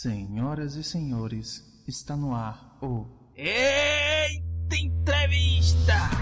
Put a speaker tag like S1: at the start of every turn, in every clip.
S1: Senhoras e senhores, está no ar o
S2: Eita entrevista!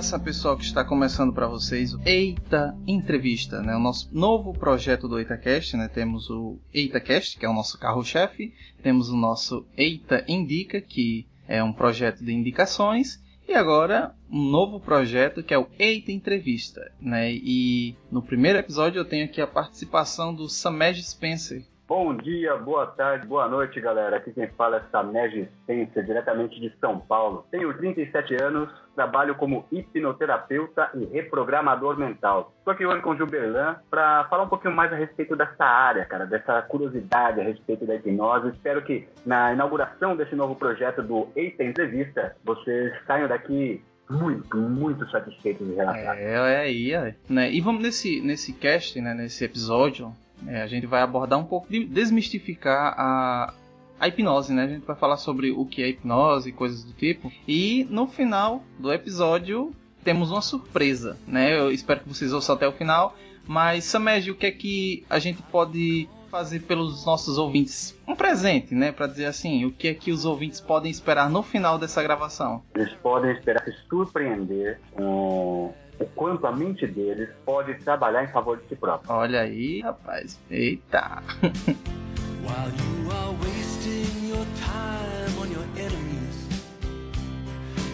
S1: Nessa, pessoal que está começando para vocês o Eita Entrevista, né? O nosso novo projeto do EitaCast, né? Temos o EitaCast, que é o nosso carro-chefe, temos o nosso Eita Indica, que é um projeto de indicações, e agora um novo projeto que é o Eita Entrevista, né? E no primeiro episódio eu tenho aqui a participação do Samej Spencer,
S3: Bom dia, boa tarde, boa noite, galera. Aqui quem fala é Samej Spencer, diretamente de São Paulo. Tenho 37 anos, trabalho como hipnoterapeuta e reprogramador mental. Estou aqui hoje com o Gilberlan para falar um pouquinho mais a respeito dessa área, cara, dessa curiosidade a respeito da hipnose. Espero que na inauguração desse novo projeto do Eita Entrevista, vocês saiam daqui muito, muito satisfeitos de relatar.
S1: É, é aí, é. Né? E vamos nesse, nesse cast, né, nesse episódio, é, a gente vai abordar um pouco de desmistificar a, a hipnose, né? A gente vai falar sobre o que é hipnose e coisas do tipo. E no final do episódio temos uma surpresa, né? Eu espero que vocês ouçam até o final. Mas, Samed, o que é que a gente pode fazer pelos nossos ouvintes? Um presente, né? Para dizer assim, o que é que os ouvintes podem esperar no final dessa gravação?
S3: Eles podem esperar se surpreender com o quanto a mente deles pode trabalhar em favor de si próprio.
S1: Olha aí, rapaz. Eita.
S2: While you are wasting your time on your enemies,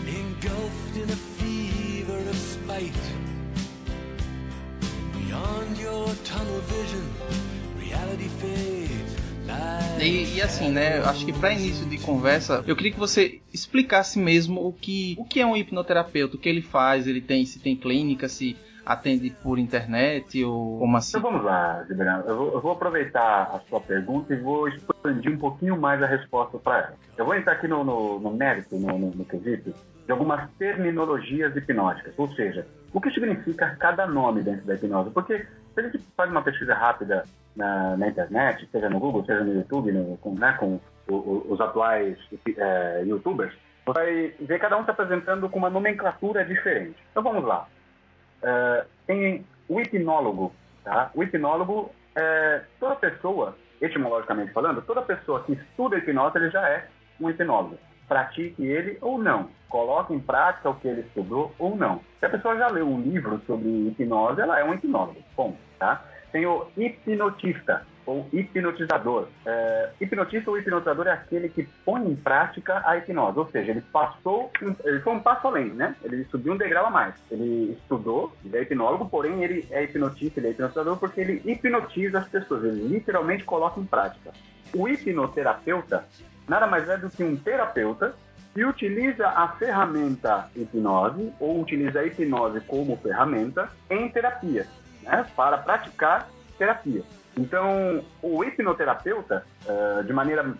S2: engulfed in a fever of spite. Beyond your tunnel vision, reality fades.
S1: E, e, assim, né? Acho que para início de conversa, eu queria que você explicasse mesmo o que, o que é um hipnoterapeuta, o que ele faz, ele tem, se tem clínica, se atende por internet ou como assim?
S3: Então vamos lá, Gibran. Eu eu vou aproveitar a sua pergunta e vou expandir um pouquinho mais a resposta para ela. Eu vou entrar aqui no, no, no mérito, no, no, no quesito, de algumas terminologias hipnóticas, ou seja, o que significa cada nome dentro da hipnose. Porque se a gente faz uma pesquisa rápida na, na internet, seja no Google, seja no YouTube, no, com, né, com o, o, os atuais é, youtubers, você vai ver cada um se apresentando com uma nomenclatura diferente. Então vamos lá. Uh, tem o hipnólogo. Tá? O hipnólogo é toda pessoa, etimologicamente falando, toda pessoa que estuda hipnose, ele já é um hipnólogo. Pratique ele ou não. Coloque em prática o que ele estudou ou não. Se a pessoa já leu um livro sobre hipnose, ela é um hipnólogo. Bom, tá? Tem o hipnotista ou hipnotizador. É, hipnotista ou hipnotizador é aquele que põe em prática a hipnose, ou seja, ele passou, ele foi um passo além, né? Ele subiu um degrau a mais. Ele estudou, ele é hipnólogo, porém ele é hipnotista, ele é hipnotizador porque ele hipnotiza as pessoas, ele literalmente coloca em prática. O hipnoterapeuta nada mais é do que um terapeuta que utiliza a ferramenta hipnose ou utiliza a hipnose como ferramenta em terapia, né? Para praticar terapia. Então, o hipnoterapeuta, uh, de maneira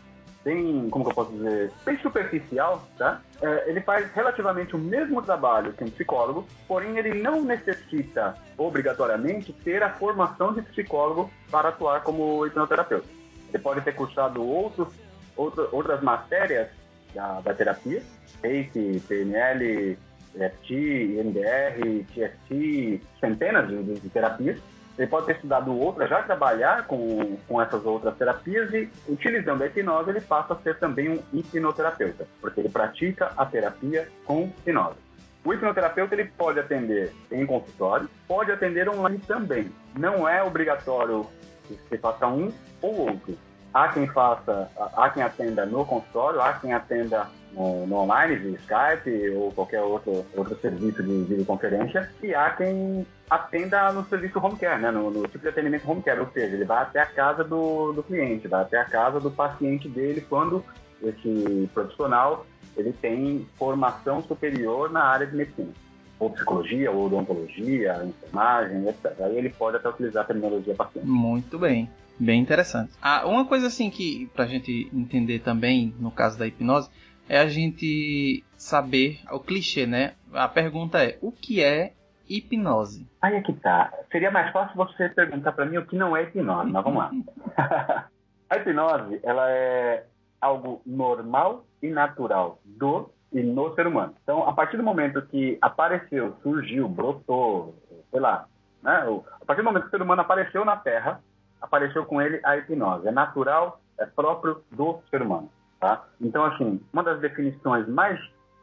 S3: bem, como que eu posso dizer, bem superficial, tá? Uh, ele faz relativamente o mesmo trabalho que um psicólogo, porém ele não necessita obrigatoriamente ter a formação de psicólogo para atuar como hipnoterapeuta. Ele pode ter cursado outros, outro, outras matérias da, da terapia, ACE, PNL, EFT, MDR, TFT, centenas de, de terapias, ele pode ter estudado outras, já trabalhar com, com essas outras terapias e, utilizando a hipnose, ele passa a ser também um hipnoterapeuta, porque ele pratica a terapia com hipnose. O hipnoterapeuta ele pode atender em consultório, pode atender online também. Não é obrigatório que você faça um ou outro. Há quem faça, há quem atenda no consultório, há quem atenda no, no online, via Skype ou qualquer outro, outro serviço de videoconferência, e há quem atenda no serviço home care, né? No, no, tipo de atendimento home care, ou seja, ele vai até a casa do, do cliente, vai até a casa do paciente dele quando esse profissional ele tem formação superior na área de medicina, ou psicologia, ou odontologia, enfermagem, etc. Aí ele pode até utilizar a terminologia paciente.
S1: Muito bem. Bem interessante. Ah, uma coisa assim que, pra gente entender também, no caso da hipnose, é a gente saber o clichê, né? A pergunta é: o que é hipnose?
S3: Aí é que tá. Seria mais fácil você perguntar para mim o que não é hipnose, mas vamos lá. a hipnose, ela é algo normal e natural do e no ser humano. Então, a partir do momento que apareceu, surgiu, brotou, sei lá, né? a partir do momento que o ser humano apareceu na Terra, apareceu com ele a hipnose. É natural, é próprio do ser humano. Tá? Então, assim, uma das definições mais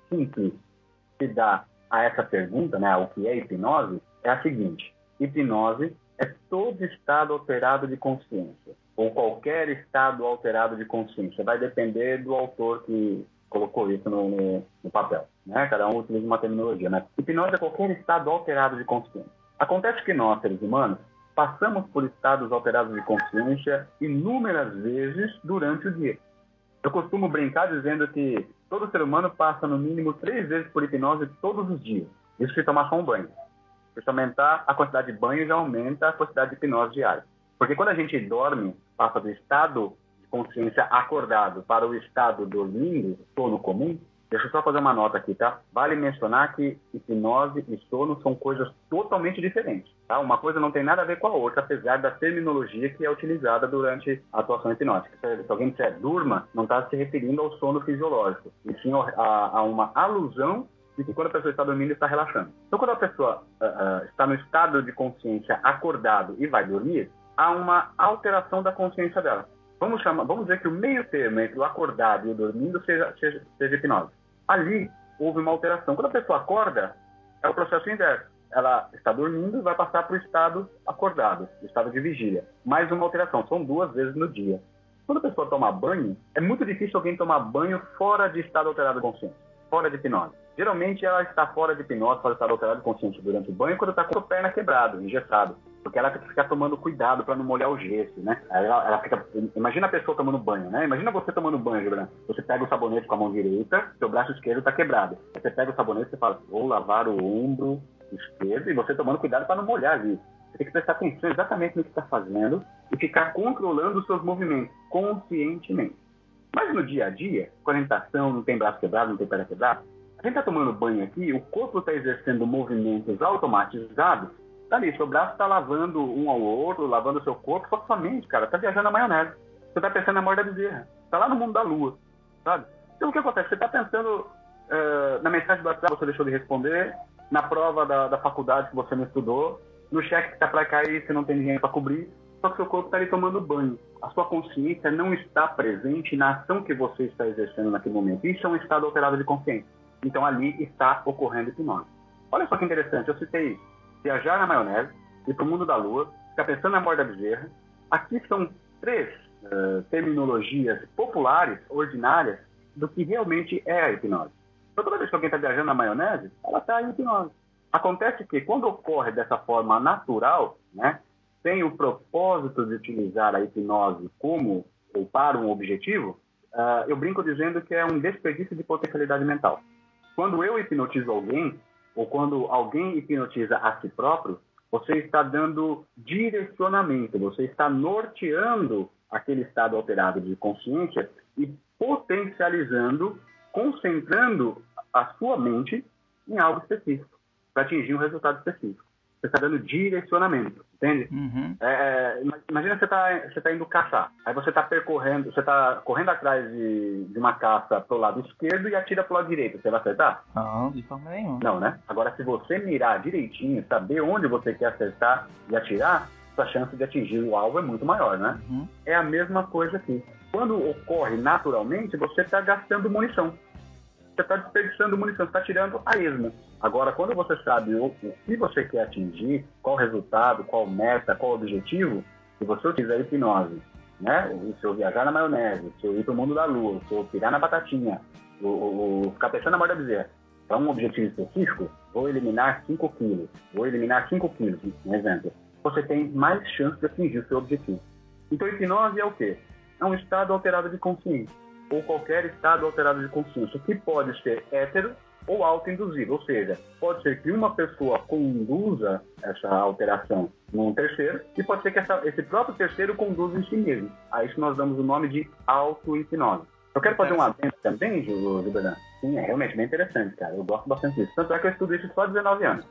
S3: simples que dá a essa pergunta, né, o que é hipnose, é a seguinte: hipnose é todo estado alterado de consciência, ou qualquer estado alterado de consciência. Vai depender do autor que colocou isso no, no, papel. Né? Cada um utiliza uma terminologia. Né? Hipnose é qualquer estado alterado de consciência. Acontece que nós, seres humanos, passamos por estados alterados de consciência inúmeras vezes durante o dia. Eu costumo brincar dizendo que todo ser humano passa no mínimo três vezes por hipnose todos os dias. Isso se tomar só um banho. Se aumentar a quantidade de banho, já aumenta a quantidade de hipnose diária. Porque quando a gente dorme, passa do estado de consciência acordado para o estado dormindo, sono comum, Deixa eu só fazer uma nota aqui, tá? Vale mencionar que hipnose e sono são coisas totalmente diferentes, tá? Uma coisa não tem nada a ver com a outra, apesar da terminologia que é utilizada durante a atuação hipnótica. Se alguém disser durma, não está se referindo ao sono fisiológico, e sim a, a uma alusão de que quando a pessoa está dormindo, está relaxando. Então, quando a pessoa uh, uh, está no estado de consciência acordado e vai dormir, há uma alteração da consciência dela. Vamos, chamar, vamos dizer que o meio termo entre o acordado e o dormindo seja, seja, seja hipnose ali houve uma alteração. Quando a pessoa acorda, é o processo inverso. Ela está dormindo e vai passar para o estado acordado, o estado de vigília. Mais uma alteração, são duas vezes no dia. Quando a pessoa toma banho, é muito difícil alguém tomar banho fora de estado alterado de consciência, fora de hipnose. Geralmente ela está fora de hipnose, fora de estado alterado de consciência durante o banho, quando está com a perna quebrada, engessado. Porque ela tem que ficar tomando cuidado para não molhar o gesso, né? Ela, ela, fica, imagina a pessoa tomando banho, né? Imagina você tomando banho, Gibran. Você pega o sabonete com a mão direita, seu braço esquerdo está quebrado. Aí você pega o sabonete e fala, vou lavar o ombro esquerdo, e você tomando cuidado para não molhar ali. Você tem que prestar atenção exatamente no que está fazendo e ficar controlando os seus movimentos conscientemente. Mas no dia a dia, com orientação, não tem braço quebrado, não tem perna quebrada, a gente está tomando banho aqui, o corpo está exercendo movimentos automatizados Tá ali, seu braço tá lavando um ao outro, lavando seu corpo, só que sua mente, cara, tá viajando na maionese. Você tá pensando na morte da bezerra. Tá lá no mundo da lua, sabe? Então o que acontece? Você tá pensando uh, na mensagem do WhatsApp que você deixou de responder, na prova da, da faculdade que você não estudou, no cheque que tá para cair, você não tem dinheiro para cobrir, só que seu corpo está ali tomando banho. A sua consciência não está presente na ação que você está exercendo naquele momento. Isso é um estado alterado de consciência. Então ali está ocorrendo hipnose. Olha só que interessante, eu citei viajar na maionese, ir para o mundo da lua, ficar pensando na morte da bezerra. Aqui são três uh, terminologias populares, ordinárias, do que realmente é a hipnose. Então, toda vez que alguém está viajando na maionese, ela está em hipnose. Acontece que, quando ocorre dessa forma natural, né, sem o propósito de utilizar a hipnose como ou para um objetivo, uh, eu brinco dizendo que é um desperdício de potencialidade mental. Quando eu hipnotizo alguém, ou quando alguém hipnotiza a si próprio, você está dando direcionamento, você está norteando aquele estado alterado de consciência e potencializando, concentrando a sua mente em algo específico, para atingir um resultado específico. Você está dando direcionamento, entende?
S1: Uhum.
S3: É, é imagina você está você tá indo caçar, aí você está percorrendo, você está correndo atrás de, de uma caça para o lado esquerdo e atira para o lado direito. Você vai acertar?
S1: Não, de forma nenhuma.
S3: Não, né? Agora, se você mirar direitinho, saber onde você quer acertar e atirar, sua chance de atingir o alvo é muito maior, né?
S1: Uhum.
S3: É a mesma coisa aqui. Quando ocorre naturalmente, você está gastando munição você está desperdiçando munição, você está tirando a esmo. Agora, quando você sabe o, o, que você quer atingir, qual resultado, qual meta, qual objetivo, se você utiliza a hipnose, né? se eu viajar na maionese, se eu ir para o mundo da lua, se eu pirar na batatinha, o, o, ficar pensando na borda bezerra, para um objetivo específico, vou eliminar 5 quilos, vou eliminar 5 quilos, um exemplo. Você tem mais chance de atingir o seu objetivo. Então, hipnose é o quê? É um estado alterado de consciência ou qualquer estado alterado de consciência, que pode ser hétero ou autoinduzido, ou seja, pode ser que uma pessoa conduza essa alteração num terceiro e pode ser que essa, esse próprio terceiro conduza em si mesmo. A isso nós damos o nome de auto-hipnose. Eu quero fazer um adendo também, Gilberto. Sim, é realmente bem interessante, cara. Eu gosto bastante disso. Tanto é que eu estudo isso só há 19 anos.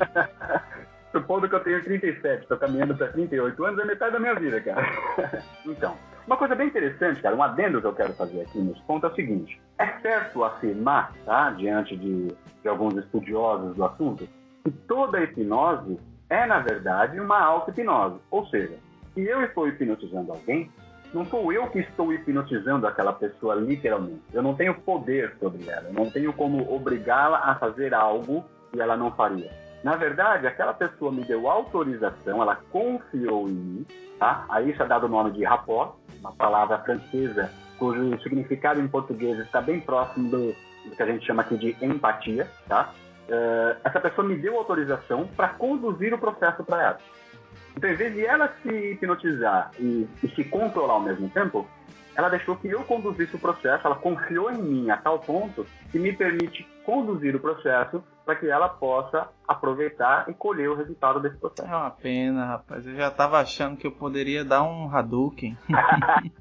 S3: Supondo que eu tenho 37, estou caminhando para 38 anos, é metade da minha vida, cara. então, uma coisa bem interessante, cara, um adendo que eu quero fazer aqui nesse ponto é o seguinte: é certo afirmar, tá, diante de, de alguns estudiosos do assunto, que toda hipnose é, na verdade, uma auto-hipnose. Ou seja, se eu estou hipnotizando alguém, não sou eu que estou hipnotizando aquela pessoa literalmente. Eu não tenho poder sobre ela. Eu não tenho como obrigá-la a fazer algo que ela não faria. Na verdade, aquela pessoa me deu autorização, ela confiou em mim, tá? Aí isso é dado o nome de rapport, uma palavra francesa cujo significado em português está bem próximo do, do que a gente chama aqui de empatia, tá? Uh, essa pessoa me deu autorização para conduzir o processo para ela. Então, em vez de ela se hipnotizar e, e se controlar ao mesmo tempo, ela deixou que eu conduzisse o processo, ela confiou em mim a tal ponto que me permite conduzir o processo para que ela possa aproveitar e colher o resultado desse processo.
S1: É uma pena, rapaz. Eu já estava achando que eu poderia dar um Hadouken.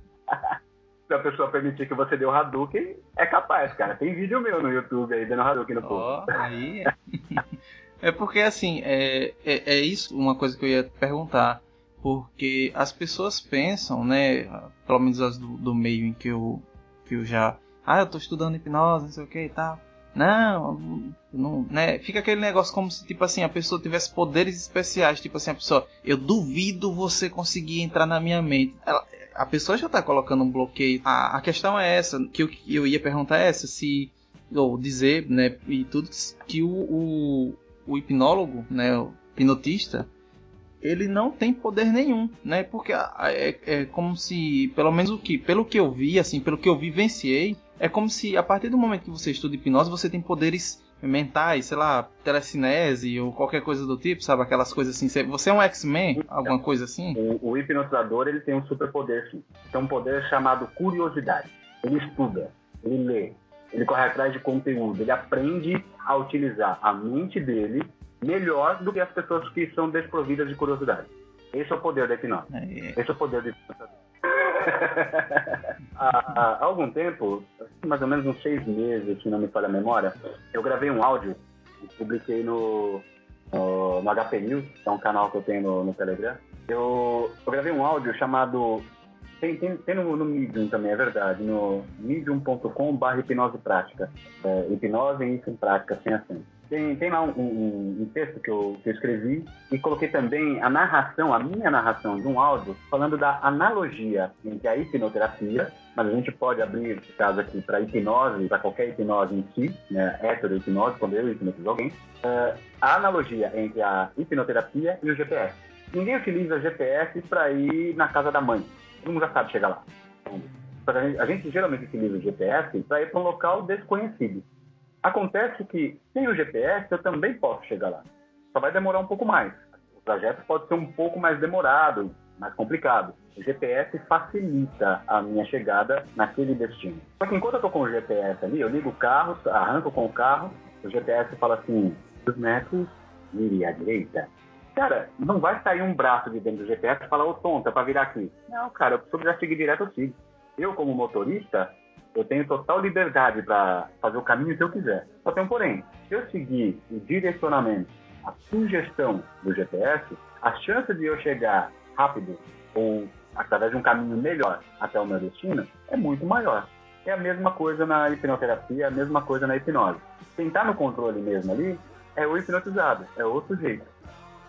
S3: Se a pessoa permitir que você dê o Hadouken, é capaz, cara. Tem vídeo meu no YouTube aí dando Hadouken no povo.
S1: Oh, aí. é porque assim, é, é, é isso uma coisa que eu ia perguntar porque as pessoas pensam, né, pelo menos as do, do, meio em que eu, que eu já, ah, eu tô estudando hipnose, não sei o que e tal. Não, não, né? Fica aquele negócio como se, tipo assim, a pessoa tivesse poderes especiais. Tipo assim, a pessoa, eu duvido você conseguir entrar na minha mente. Ela, a pessoa já tá colocando um bloqueio. A, a questão é essa, que eu, eu ia perguntar é essa, se, ou dizer, né, e tudo, que o, o, o hipnólogo, né, o hipnotista, ele não tem poder nenhum, né? Porque é, é, como se, pelo menos o que, pelo que eu vi, assim, pelo que eu vivenciei, é como se a partir do momento que você estuda hipnose, você tem poderes mentais, sei lá, telecinese ou qualquer coisa do tipo, sabe? Aquelas coisas assim. Você é um X-Men, alguma coisa assim?
S3: O, o hipnotizador, ele tem um superpoder. Tem um poder chamado curiosidade. Ele estuda, ele lê, ele corre atrás de conteúdo, ele aprende a utilizar a mente dele melhor do que as pessoas que são desprovidas de curiosidade. Esse é o poder da hipnose. Esse é o poder da hipnose. há, há, algum tempo, mais ou menos uns seis meses, se não me falha a memória, eu gravei um áudio e publiquei no, no, no HP News, que é um canal que eu tenho no, no Telegram. Eu, eu, gravei um áudio chamado. Tem, tem, tem no, no, Medium também, é verdade, no medium.com.br hipnose prática. É, hipnose em prática, sem acento. Tem, tem lá um, um, um texto que eu, que eu, escrevi e coloquei também a narração, a minha narração de um áudio, falando da analogia entre a hipnoterapia, mas a gente pode abrir esse caso aqui para hipnose, para qualquer hipnose em si, né, hipnose quando eu hipnotizo alguém, uh, a analogia entre a hipnoterapia e o GPS. Ninguém utiliza GPS para ir na casa da mãe, todo mundo já sabe chegar lá. A gente, a gente geralmente utiliza o GPS para ir para um local desconhecido. Acontece que sem o GPS eu também posso chegar lá. Só vai demorar um pouco mais. O trajeto pode ser um pouco mais demorado, mais complicado. O GPS facilita a minha chegada naquele destino. Só que enquanto eu estou com o GPS ali, eu ligo o carro, arranco com o carro, o GPS fala assim, os metros, vire à direita. Cara, não vai sair um braço de dentro do GPS e falar, ô tonta, para virar aqui. Não, cara, eu quiser seguir direto, eu sigo. Eu, como motorista, eu tenho total liberdade para fazer o caminho que eu quiser. Só tem um porém. Se eu seguir o direcionamento, a sugestão do GPS, a chance de eu chegar rápido ou através de um caminho melhor até o meu destino é muito maior. É a mesma coisa na hipnoterapia, é a mesma coisa na hipnose. Quem está no controle mesmo ali é o hipnotizado, é outro jeito.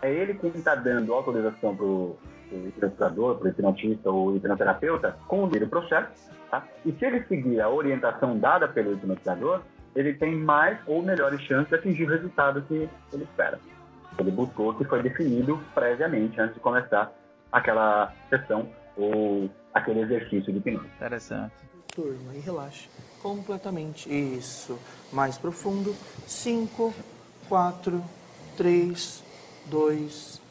S3: É ele quem está dando autorização para o hipnotizador, para o hipnotista ou hipnoterapeuta conduzir o processo Tá? E se ele seguir a orientação dada pelo hipnotizador, ele tem mais ou melhores chances de atingir o resultado que ele espera. Ele buscou que foi definido previamente antes de começar aquela sessão ou aquele exercício de hipnose.
S1: Interessante.
S4: Turma, e relaxa completamente. Isso. Mais profundo. 5, 4, 3, 2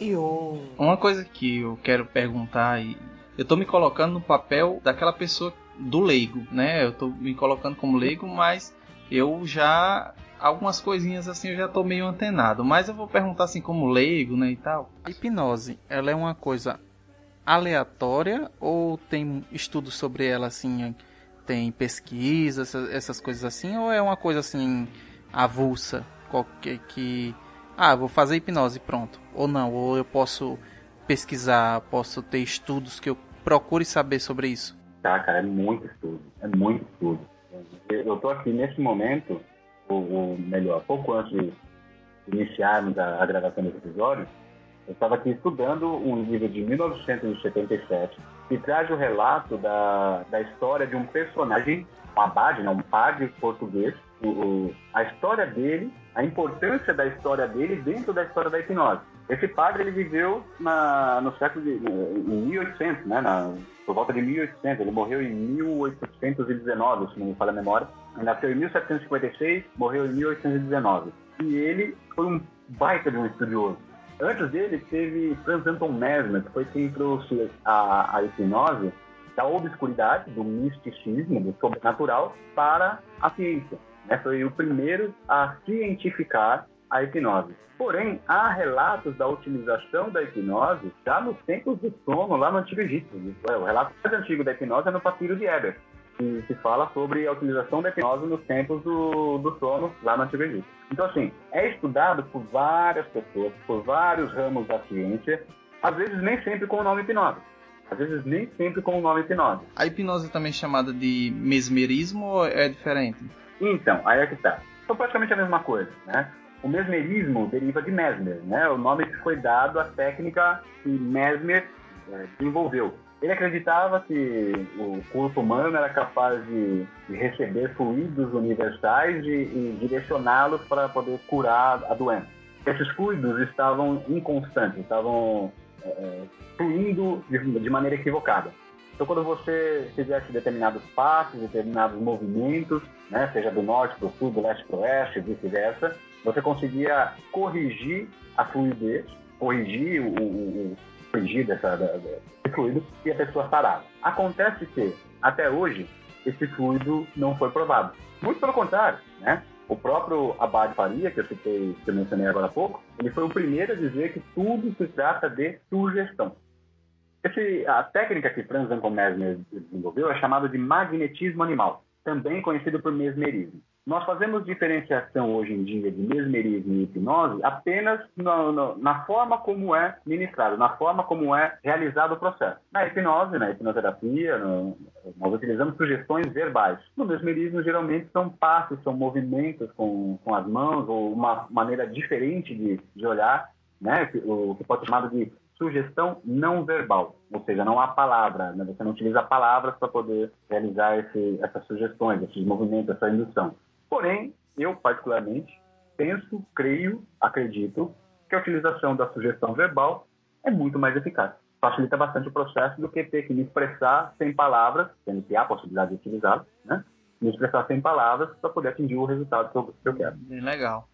S4: e 1.
S1: Uma coisa que eu quero perguntar e eu tô me colocando no papel daquela pessoa do leigo, né? Eu tô me colocando como leigo, mas eu já algumas coisinhas assim eu já tô meio antenado, mas eu vou perguntar assim como leigo, né, e tal. A hipnose, ela é uma coisa aleatória ou tem estudos sobre ela assim tem pesquisa, essas, essas coisas assim, ou é uma coisa assim avulsa, qualquer que ah, vou fazer hipnose pronto, ou não, ou eu posso pesquisar, posso ter estudos que eu procure saber sobre isso.
S3: Tá, cara, é muito estudo, é muito estudo. Eu tô aqui nesse momento, ou, melhor, pouco antes de iniciarmos a, a gravação desse episódio, eu estava aqui estudando um livro de 1977 que traz o relato da, da história de um personagem, um abade, não, um padre português, o, o, a história dele, a importância da história dele dentro da história da hipnose. Esse padre ele viveu na, no século de em 1800, né, na, por volta de 1800. Ele morreu em 1819, se não me falha a memória. Ele nasceu em 1756, morreu em 1819. E ele foi um baita de um estudioso Antes dele, teve Franz Anton Mesmer, que foi quem trouxe a, a hipnose da obscuridade, do misticismo, do sobrenatural, para a ciência. Né? Foi o primeiro a cientificar a hipnose. Porém, há relatos da utilização da hipnose já nos tempos do sono, lá no Antigo Egito. O relato mais antigo da hipnose é no papiro de Eber que se fala sobre a utilização da hipnose nos tempos do, do sono lá no Antigo Egito. Então, assim, é estudado por várias pessoas, por vários ramos da ciência, às vezes nem sempre com o nome hipnose. Às vezes nem sempre com o nome hipnose.
S1: A hipnose é também chamada de mesmerismo ou é diferente?
S3: Então, aí é que está. São praticamente a mesma coisa, né? O mesmerismo deriva de Mesmer, né? O nome que foi dado à técnica que Mesmer é, desenvolveu. Ele acreditava que o corpo humano era capaz de, de receber fluidos universais e, e direcioná-los para poder curar a doença. Esses fluidos estavam inconstantes, estavam é, fluindo de, de maneira equivocada. Então, quando você fizesse determinados passos, determinados movimentos, né, seja do norte para o sul, do leste para o oeste, vice-versa, você conseguia corrigir a fluidez, corrigir o, o, fugir dessa, desse fluido e a pessoa sarava. Acontece que, até hoje, esse fluido não foi provado. Muito pelo contrário, né? O próprio Abad Faria, que eu citei, que eu mencionei agora há pouco, ele foi o primeiro a dizer que tudo se trata de sugestão. Esse, a técnica que Franz Anton Mesmer desenvolveu é chamada de magnetismo animal, também conhecido por mesmerismo. Nós fazemos diferenciação hoje em dia de mesmerismo e hipnose apenas no, no, na forma como é ministrado, na forma como é realizado o processo. Na hipnose, na hipnoterapia, no, nós utilizamos sugestões verbais. No mesmerismo, geralmente são passos, são movimentos com, com as mãos ou uma maneira diferente de, de olhar, né? o que pode ser chamado de sugestão não verbal, ou seja, não há palavra, né? você não utiliza palavras para poder realizar esse, essas sugestões, esses movimentos, essa indução. Porém, eu particularmente penso, creio, acredito que a utilização da sugestão verbal é muito mais eficaz. Facilita bastante o processo do que ter que me expressar sem palavras, sendo que há a possibilidade de utilizá-lo, né? Me expressar sem palavras para poder atingir o resultado que eu, que eu quero.
S1: Legal.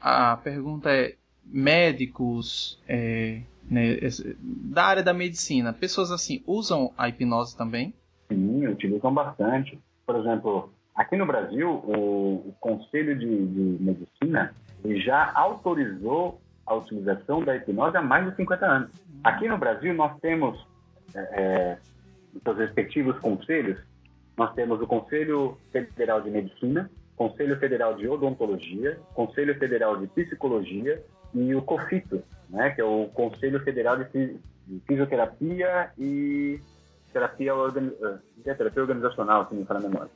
S1: A pergunta é: médicos é, né, da área da medicina, pessoas assim, usam a hipnose também?
S3: Sim, utilizam bastante. Por exemplo, Aqui no Brasil, o, o Conselho de, de Medicina já autorizou a utilização da hipnose há mais de 50 anos. Aqui no Brasil, nós temos, é, é os respectivos conselhos, nós temos o Conselho Federal de Medicina, Conselho Federal de Odontologia, Conselho Federal de Psicologia e o COFITO, né, que é o Conselho Federal de Fisioterapia e Terapia. Eh, terapia Organizacional, se me falar a memória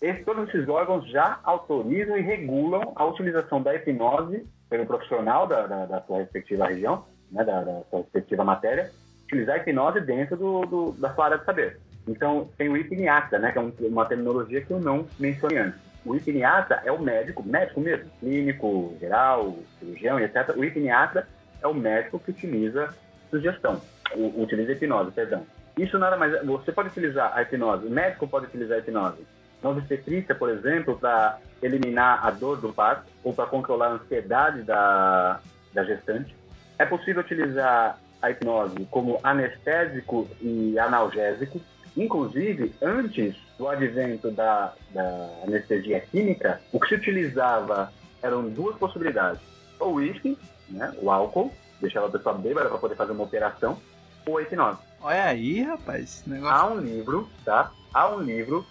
S3: esses, todos esses órgãos já autorizam e regulam a utilização da hipnose pelo profissional da, da, da sua respectiva região, né, da, da, sua respectiva matéria, utilizar a hipnose dentro do, do, da sua área de saber. Então, tem o hipniatra, né, que é uma terminologia que eu não mencionei antes. O hipniatra é o médico, médico mesmo, clínico, geral, cirurgião, etc. O hipniatra é o médico que utiliza sugestão, utiliza hipnose, perdão. Isso nada mais. É, você pode utilizar a hipnose, o médico pode utilizar a hipnose na obstetrícia, por exemplo, para eliminar a dor do parto ou para controlar a ansiedade da, da gestante. É possível utilizar a hipnose como anestésico e analgésico. Inclusive, antes do advento da, da anestesia química, o que se utilizava eram duas possibilidades. O uísque, né, o álcool, deixava a pessoa bêbada para poder fazer uma operação, ou a hipnose.
S1: Olha aí, rapaz.
S3: Negócio... Há um livro, tá? Há um livro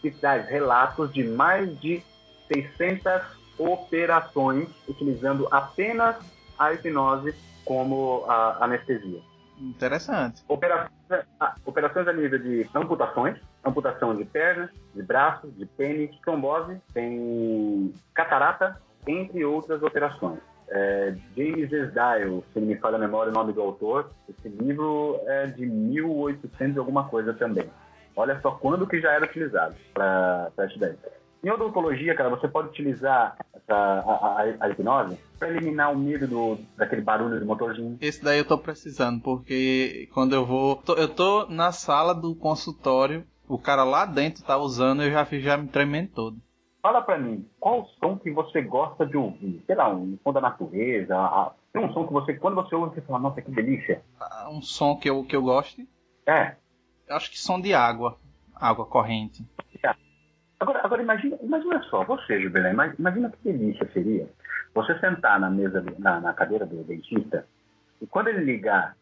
S3: que traz relatos de mais de 600 operações utilizando apenas a hipnose como a anestesia.
S1: Interessante.
S3: Operações, a- operações a nível de amputações, amputação de pernas, de braços, de pênis, trombose, tem catarata, entre outras operações. É, James Esdale, se me falha a memória o nome do autor, esse livro é de 1800 e alguma coisa também. Olha só quando que já era utilizado para ideia. Em odontologia, cara, você pode utilizar essa, a, a- a hipnose para eliminar o medo do, daquele barulho do motorzinho.
S1: Esse daí eu tô precisando, porque quando eu vou. tô- eu tô na sala do consultório, o cara lá dentro tá usando, eu já já me tremendo todo.
S3: Fala pra mim, qual o som que você gosta de ouvir? Sei lá, um som da natureza. a- Tem um som que você, quando você ouve, você fala, nossa, que delícia.
S1: Ah, Um som que eu, que eu goste,
S3: É.
S1: eu acho que som de água. Água corrente.
S3: Agora, agora imagina, imagina só, você, Jubilé, ima- imagina que delícia seria você sentar na mesa, na, na cadeira do dentista e quando ele ligar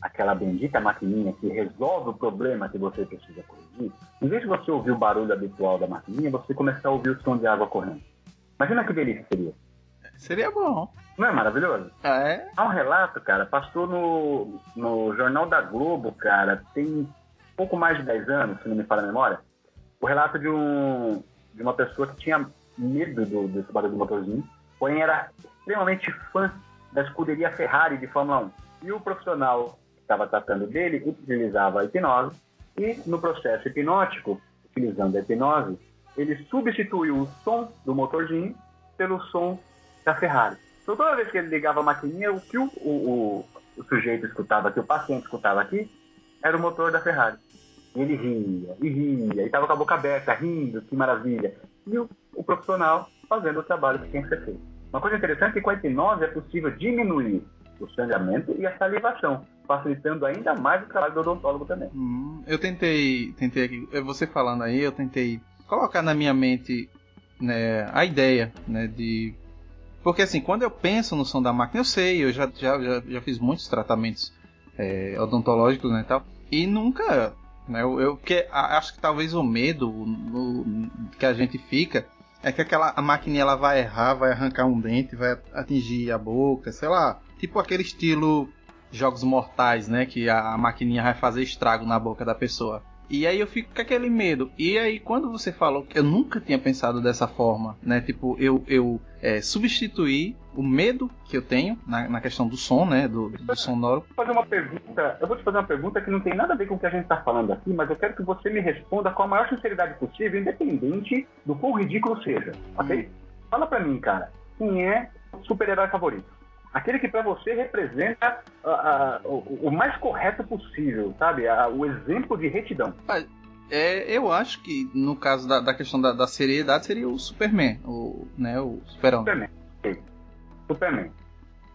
S3: aquela bendita maquininha que resolve o problema que você precisa corrigir, em vez de você ouvir o barulho habitual da maquininha, você começar a ouvir o som de água correndo. Imagina que delícia seria.
S1: Seria bom.
S3: Não é maravilhoso?
S1: É.
S3: Há um relato, cara, passou no, no Jornal da Globo, cara, tem pouco mais de 10 anos, se não me falha a memória, o relato de, um, de uma pessoa que tinha medo do, desse barulho do motorzinho, porém era extremamente fã da escuderia Ferrari de Fórmula 1. E o profissional estava tratando dele utilizava a hipnose e no processo hipnótico, utilizando a hipnose, ele substituiu o som do motorzinho pelo som da Ferrari. Então toda vez que ele ligava a maquininha, o que o, o, o, sujeito escutava aqui, o paciente escutava aqui, era o motor da Ferrari. E ele ria, e ria, e estava com a boca aberta, rindo, que maravilha. E o, o profissional fazendo o trabalho que tem que ser feito. Uma coisa interessante é que com a hipnose é possível diminuir o sangramento e a salivação, facilitando ainda mais o trabalho do odontólogo também.
S1: Hum, eu tentei, tentei aqui, eh, você falando aí, eu tentei colocar na minha mente né, a ideia, né, de porque assim, quando eu penso no som da máquina, eu sei, eu já, já, já, já fiz muitos tratamentos eh, odontológicos né, e tal, e nunca, né, eu, eu que, a- acho que talvez o medo no- que a gente fica é que aquela a maquininha ela vai errar, vai arrancar um dente, vai atingir a boca, sei lá, tipo aquele estilo jogos mortais, né? Que a, maquininha vai fazer estrago na boca da pessoa. E aí eu fico com aquele medo. E aí quando você falou que eu nunca tinha pensado dessa forma, né? Tipo, eu, eu é, substituir o medo que eu tenho na, na questão do som, né? Do, do sonoro.
S3: Vou fazer uma pergunta, eu vou te fazer uma pergunta que não tem nada a ver com o que a gente está falando aqui, mas eu quero que você me responda com a maior sinceridade possível, independente do quão ridículo seja, ok? Fala pra mim, cara, quem é o super-herói favorito? Aquele que pra você representa o, o mais correto possível, sabe? O exemplo de retidão.
S1: É, eu acho que no caso da, da questão da, da seriedade seria o Superman, o, né? O Superman.
S3: Superman. Superman.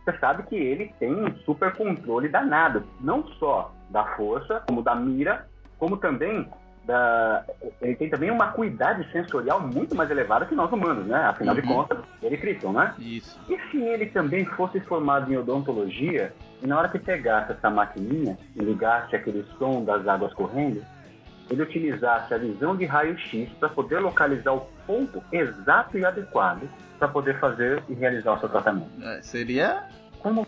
S3: Você sabe que ele tem um super controle danado, não só da força, como da mira, como também da. Ele tem também uma cuidade sensorial muito mais elevada que nós humanos, né? Afinal de
S1: Uhum.
S3: contas, ele é Krypton, né?
S1: Isso.
S3: E se ele também fosse formado em odontologia, e na hora que pegasse essa maquininha e ligasse aquele som das águas correndo, ele utilizasse a visão de raio-x para poder localizar o ponto exato e adequado para poder fazer e realizar o seu tratamento.
S1: É, seria
S3: Como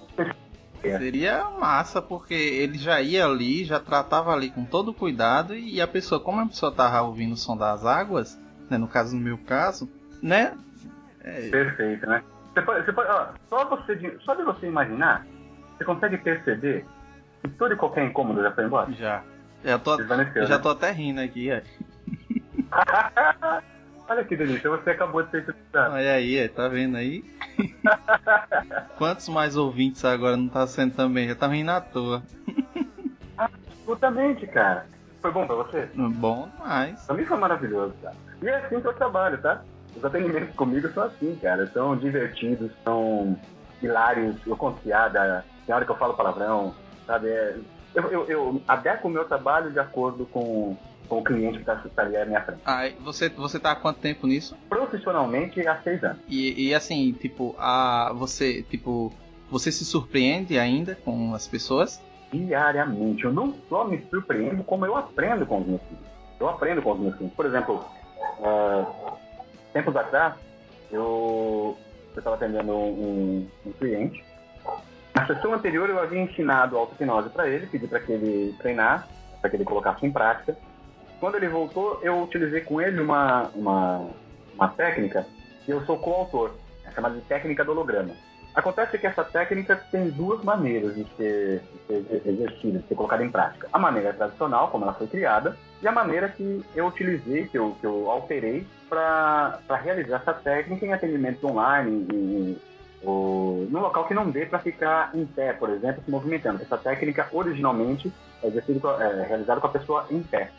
S3: É.
S1: Seria massa, porque ele já ia ali, já tratava ali com todo cuidado, e a pessoa, como a pessoa tava ouvindo o som das águas, né, no caso, no meu caso, né? é,
S3: Perfeito, né? Você pode, você pode- ó, só, você de, só de você imaginar, você consegue perceber que todo e qualquer incômodo já foi embora?
S1: já. Eu, tô, eu já
S3: né?
S1: tô até rindo aqui, é.
S3: Olha que delícia, você acabou de ser hipnotizado.
S1: Olha aí, é, tá vendo aí? Quantos mais ouvintes agora não tá sendo também? Já tá rindo à toa.
S3: Absolutamente, cara. Foi bom pra você?
S1: Bom demais.
S3: Pra mim foi maravilhoso, cara. E é assim que eu trabalho, tá? Os atendimentos comigo são assim, cara. São divertidos, são hilários. Eu conto piada, tem hora que eu falo palavrão, sabe? É- eu, eu, eu adequo o meu trabalho de acordo com, com o cliente que tá, tá ali à minha frente.
S1: Aí, você, você tá há quanto tempo nisso?
S3: Profissionalmente, há seis anos.
S1: E, e assim, tipo, a, você, tipo, você se surpreende ainda com as pessoas?
S3: Diariamente. Eu não só me surpreendo, como eu aprendo com os meus filhos. Eu aprendo com os meus filhos. Por exemplo, É, tempos atrás, eu estava atendendo um, um, cliente. Na sessão anterior, eu havia ensinado auto-hipnose para ele, pedi para que ele treinasse, para que ele colocasse em prática. Quando ele voltou, eu utilizei com ele uma, uma, uma técnica que eu sou coautor, é chamada de técnica do holograma. Acontece que essa técnica tem duas maneiras de ser, de ser exercida, de ser colocada em prática. A maneira tradicional, como ela foi criada, e a maneira que eu utilizei, que eu, que eu alterei para realizar essa técnica em atendimentos online, em, ou, local que não dê para ficar em pé, por exemplo, se movimentando. Essa técnica originalmente é, é realizada com a pessoa em pé.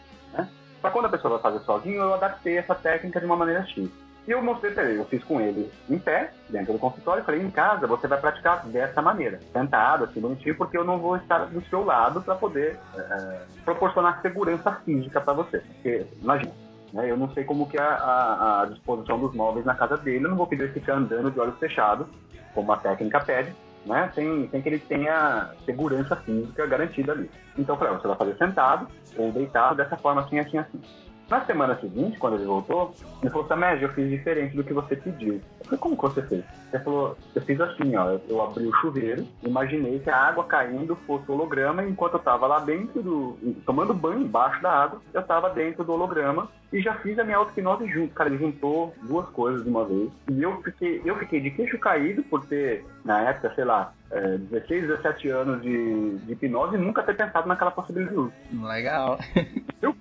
S3: Para quando a pessoa vai fazer sozinho, eu adaptei essa técnica de uma maneira X. E eu mostrei para ele, eu fiz com ele em pé, dentro do consultório, falei, em casa você vai praticar dessa maneira, sentado, assim, bonitinho, porque eu não vou estar do seu lado para poder é, proporcionar segurança física para você. Porque, imagina, né, eu não sei como que é a, a, disposição dos móveis na casa dele, eu não vou pedir ele ficar andando de olhos fechados, como a técnica pede, né, sem, sem que ele tenha segurança física garantida ali. Então eu falei, você vai fazer sentado ou deitado dessa forma, assim, assim, assim. Na semana seguinte, quando ele voltou, ele falou, Samed, eu fiz diferente do que você pediu. Eu falei, como que você fez? Ele falou, eu fiz assim, ó, eu abri o chuveiro, imaginei que a água caindo fosse holograma, e enquanto eu tava lá dentro do. tomando banho embaixo da água, eu tava dentro do holograma e já fiz a minha auto-hipnose junto. Cara, ele juntou duas coisas de uma vez. E eu fiquei, eu fiquei de queixo caído por ter, na época, sei lá, é, 16, 17 anos de, de hipnose e nunca ter pensado naquela possibilidade.
S1: Legal.
S3: Eu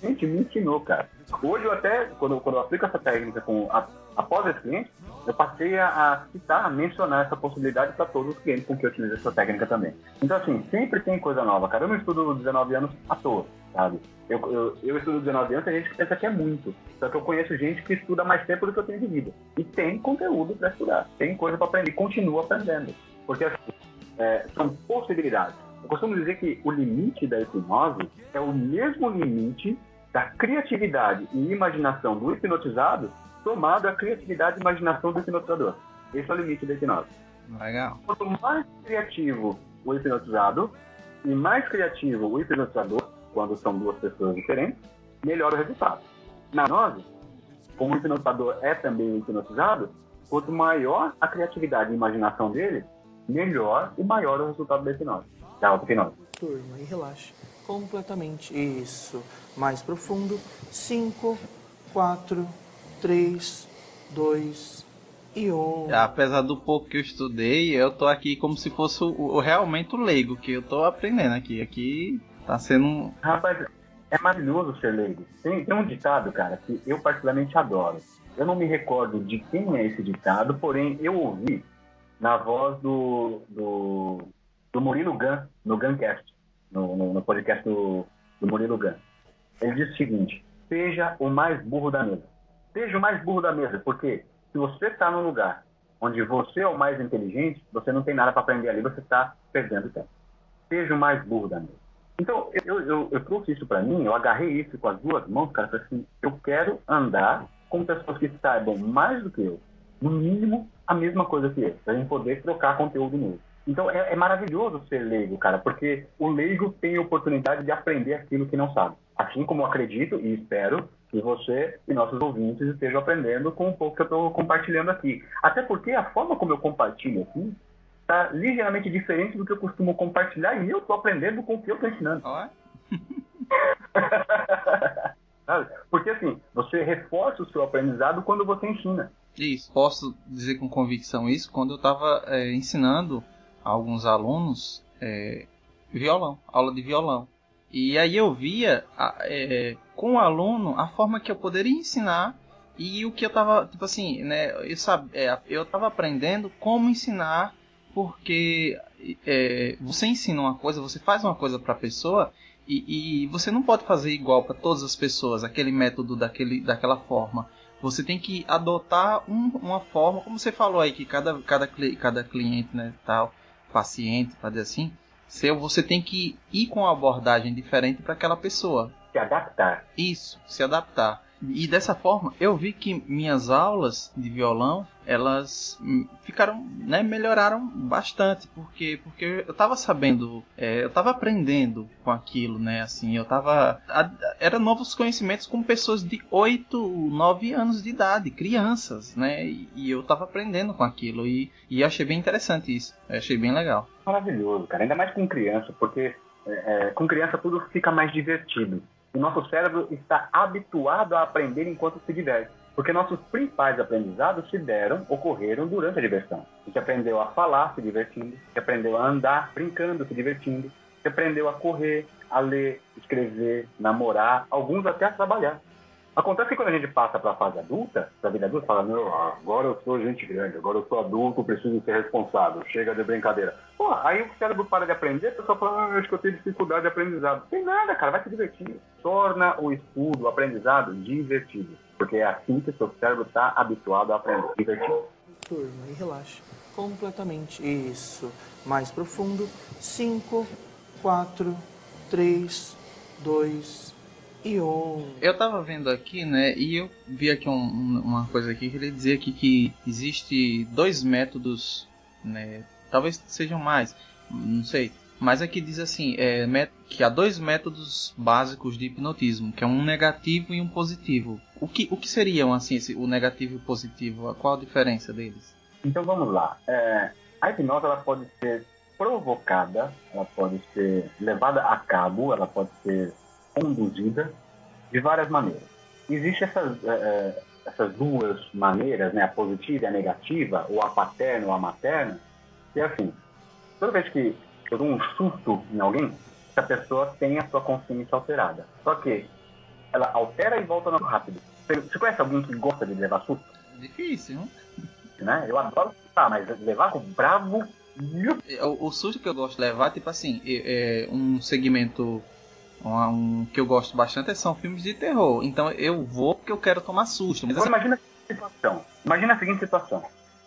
S3: gente me ensinou, cara. Hoje eu até, quando, quando eu aplico essa técnica com, a, após esse cliente, eu passei a, a citar, a mencionar essa possibilidade para todos os clientes com que eu utilizo essa técnica também. Então, assim, sempre tem coisa nova, cara. Eu não estudo 19 anos à toa, sabe? Eu, eu, eu estudo 19 anos, tem gente que pensa que é muito. Só que eu conheço gente que estuda mais tempo do que eu tenho de vida. E tem conteúdo para estudar, tem coisa para aprender, continua aprendendo. Porque, assim, é, são possibilidades. Eu costumo dizer que o limite da hipnose é o mesmo limite da criatividade e imaginação do hipnotizado somado à criatividade e imaginação do hipnotizador. Esse é o limite da hipnose.
S1: Legal.
S3: Quanto mais criativo o hipnotizado e mais criativo o hipnotizador, quando são duas pessoas diferentes, melhor o resultado. Na hipnose, como o hipnotizador é também o hipnotizado, quanto maior a criatividade e imaginação dele, melhor e maior o resultado da hipnose, da auto-hipnose.
S4: Turma, e relaxa completamente. Isso. Mais profundo. 5, 4, 3, 2 e 1. Um.
S1: Apesar do pouco que eu estudei, eu tô aqui como se fosse o, o realmente o leigo que eu tô aprendendo aqui. Aqui tá sendo.
S3: Rapaz, é maravilhoso ser leigo. Tem, tem um ditado, cara, que eu particularmente adoro. Eu não me recordo de quem é esse ditado, porém eu ouvi na voz do, do, do Murilo Gun, no Guncast no, no, no podcast do, do Murilo Gans. Ele disse o seguinte: seja o mais burro da mesa. Seja o mais burro da mesa, porque se você está num lugar onde você é o mais inteligente, você não tem nada para aprender ali, você está perdendo tempo. Seja o mais burro da mesa. Então, eu, eu, eu trouxe isso para mim, eu agarrei isso com as duas mãos, cara, falei assim, eu quero andar com pessoas que saibam mais do que eu, no mínimo a mesma coisa que eu, para a gente poder trocar conteúdo novo. Então é, é, maravilhoso ser leigo, cara, porque o leigo tem a oportunidade de aprender aquilo que não sabe. Assim como acredito e espero que você e nossos ouvintes estejam aprendendo com um pouco que eu estou compartilhando aqui. Até porque a forma como eu compartilho aqui está ligeiramente diferente do que eu costumo compartilhar e eu estou aprendendo com o que eu estou ensinando. porque assim, você reforça o seu aprendizado quando você ensina.
S1: Isso, posso dizer com convicção isso quando eu estava é, ensinando alguns alunos é, violão, aula de violão. E aí eu via é, com o aluno a forma que eu poderia ensinar e o que eu tava, tipo assim, né, eu, sabe, é, eu tava aprendendo como ensinar, porque é, você ensina uma coisa, você faz uma coisa para a pessoa e, e, você não pode fazer igual para todas as pessoas, aquele método daquele, daquela forma. Você tem que adotar um, uma forma, como você falou aí, que cada, cada, cada cliente, né, tal, paciente, para dizer assim, você tem que ir com uma abordagem diferente para aquela pessoa.
S3: Se adaptar.
S1: Isso, se adaptar. E dessa forma, eu vi que minhas aulas de violão, elas ficaram, né, melhoraram bastante, porque porque eu tava sabendo, é, eu tava aprendendo com aquilo, né, assim, eu tava era novos conhecimentos com pessoas de 8, 9 anos de idade, crianças, né, e, eu tava aprendendo com aquilo e, e achei bem interessante isso, achei bem legal.
S3: Maravilhoso, cara, ainda mais com criança, porque é, é, com criança tudo fica mais divertido. O nosso cérebro está habituado a aprender enquanto se diverte. Porque nossos principais aprendizados se deram, ocorreram durante a diversão. A gente aprendeu a falar se divertindo, a gente aprendeu a andar brincando, se divertindo, a gente aprendeu a correr, a ler, escrever, namorar, alguns até a trabalhar. Acontece que quando a gente passa para a fase adulta, para a vida adulta, fala, meu, agora eu sou gente grande, agora eu sou adulto, preciso ser responsável, chega de brincadeira. Pô, aí o cérebro para de aprender, a pessoa fala, ah, acho que eu tenho dificuldade de aprendizado. Tem nada, cara, vai se divertir. Torna o estudo, o aprendizado divertido. Porque é assim que seu cérebro está habituado a aprender. Divertido.
S4: Turma, e relaxa. Completamente. Isso. Mais profundo. 5, 4, 3, 2,
S1: eu tava vendo aqui, né, e eu vi aqui um, uma coisa aqui que ele dizia aqui que existe dois métodos, né, talvez sejam mais, não sei, mas aqui diz assim, é, que há dois métodos básicos de hipnotismo, que é um negativo e um positivo. O que, o que seriam assim esse, o negativo e o positivo? Qual a diferença deles?
S3: Então vamos lá. É, a hipnose ela pode ser provocada, ela pode ser levada a cabo, ela pode ser conduzida de várias maneiras. Existem essas, é, essas duas maneiras, né, a positiva e a negativa, ou a paterna ou a materna, que é assim, toda vez que eu dou um susto em alguém, essa pessoa tem a sua consciência alterada. Só que ela altera e volta no rápido. Você conhece alguém que gosta de levar susto?
S1: Difícil,
S3: né? Eu adoro tá, mas levar com bravo.
S1: O, o susto que eu gosto de levar, tipo assim, é, é um segmento um, que eu gosto bastante são filmes de terror. Então eu vou porque eu quero tomar susto.
S3: Mas imagina a situação. Imagina a seguinte situação.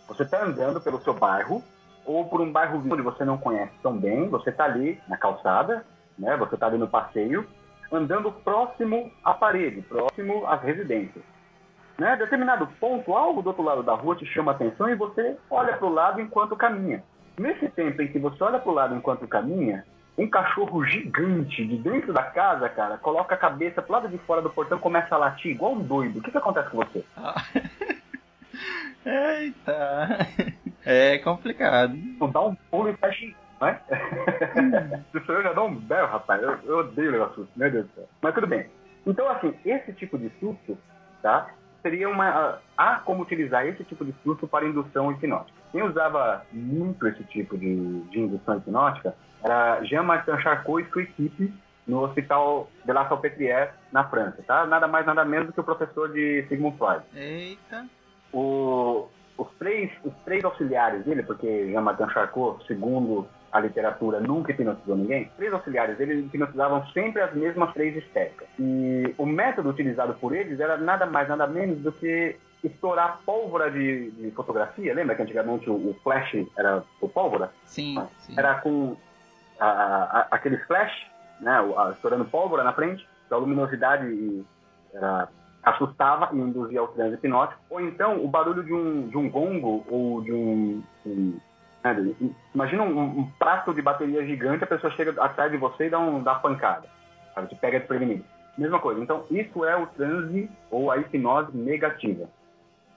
S3: Você está andando pelo seu bairro ou por um bairro onde você não conhece tão bem. Você está ali na calçada, né? Você está ali no passeio, andando próximo à parede, próximo às residências. Né? Determinado ponto, algo do outro lado da rua te chama a atenção e você olha para o lado enquanto caminha. Nesse tempo em que você olha para o lado enquanto caminha, um cachorro gigante de dentro da casa, cara, coloca a cabeça pro lado de fora do portão começa a latir igual um doido. O que, que acontece com você?
S1: Eita! É complicado.
S3: Tu dá um pulo e fecha, né? Isso eu já dá um berro, rapaz. Eu, eu odeio levar susto, meu Deus do céu. Mas tudo bem. Então, assim, esse tipo de susto, tá? Seria uma. Há como utilizar esse tipo de susto para indução hipnótica. Quem usava muito esse tipo de, de indução hipnótica era Jean-Martin Charcot e sua equipe no Hospital de la Salpêtrière, na França, tá? Nada mais, nada menos do que o professor de Sigmund Freud.
S1: Eita!
S3: O, os, três, os três auxiliares dele, porque Jean-Martin Charcot, segundo a literatura, nunca hipnotizou ninguém, três auxiliares eles hipnotizavam sempre as mesmas três estéticas. E o método utilizado por eles era nada mais, nada menos do que estourar pólvora de, de fotografia. Lembra que antigamente o, o flash era por pólvora?
S1: Sim, sim.
S3: Era com a, a, aquele flash, né, estourando pólvora na frente, a luminosidade era, assustava e induzia ao transe hipnótico, ou então o barulho de um, de um gongo ou de um. um né, imagina um, um, prato de bateria gigante, a pessoa chega atrás de você e dá, um, dá uma pancada, sabe, te pega desprevenido. Mesma coisa. Então, isso é o transe ou a hipnose negativa.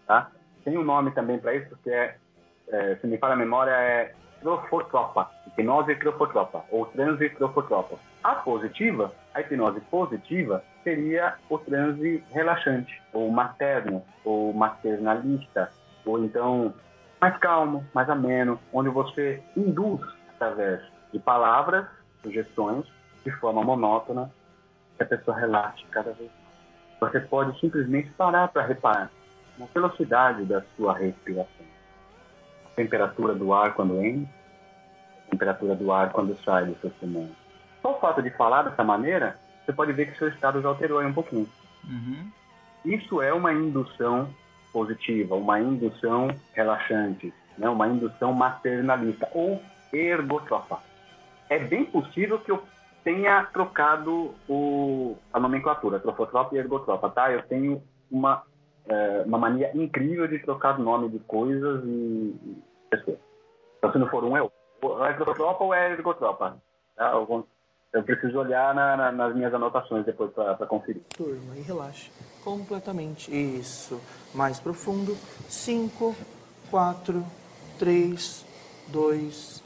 S3: Tá? Tem um nome também para isso, que é, é, se me fala a memória, é crofotropa, hipnose crofotropa, ou transe crofotropa. A positiva, a hipnose positiva, seria o transe relaxante, ou materno, ou maternalista, ou então mais calmo, mais ameno, onde você induz através de palavras, sugestões, de forma monótona, que a pessoa relaxe cada vez mais. Você pode simplesmente parar para reparar na velocidade da sua respiração temperatura do ar quando entra, temperatura do ar quando sai do seu pulmão. Só o fato de falar dessa maneira, você pode ver que seu estado já alterou aí um pouquinho.
S1: Uhum.
S3: Isso é uma indução positiva, uma indução relaxante, né? uma indução maternalista ou ergotropa. É bem possível que eu tenha trocado o, a nomenclatura, trofotropa e ergotropa, tá? Eu tenho uma, é, uma mania incrível de trocar nome de coisas e, e pessoas. Então, se não for um, é o é trofotropa ou é ergotropa. Tá? Eu, vou- eu preciso olhar na- na- nas minhas anotações depois para conferir.
S4: Turma, e relaxe. Completamente. Isso. Mais profundo. Cinco, quatro, três, dois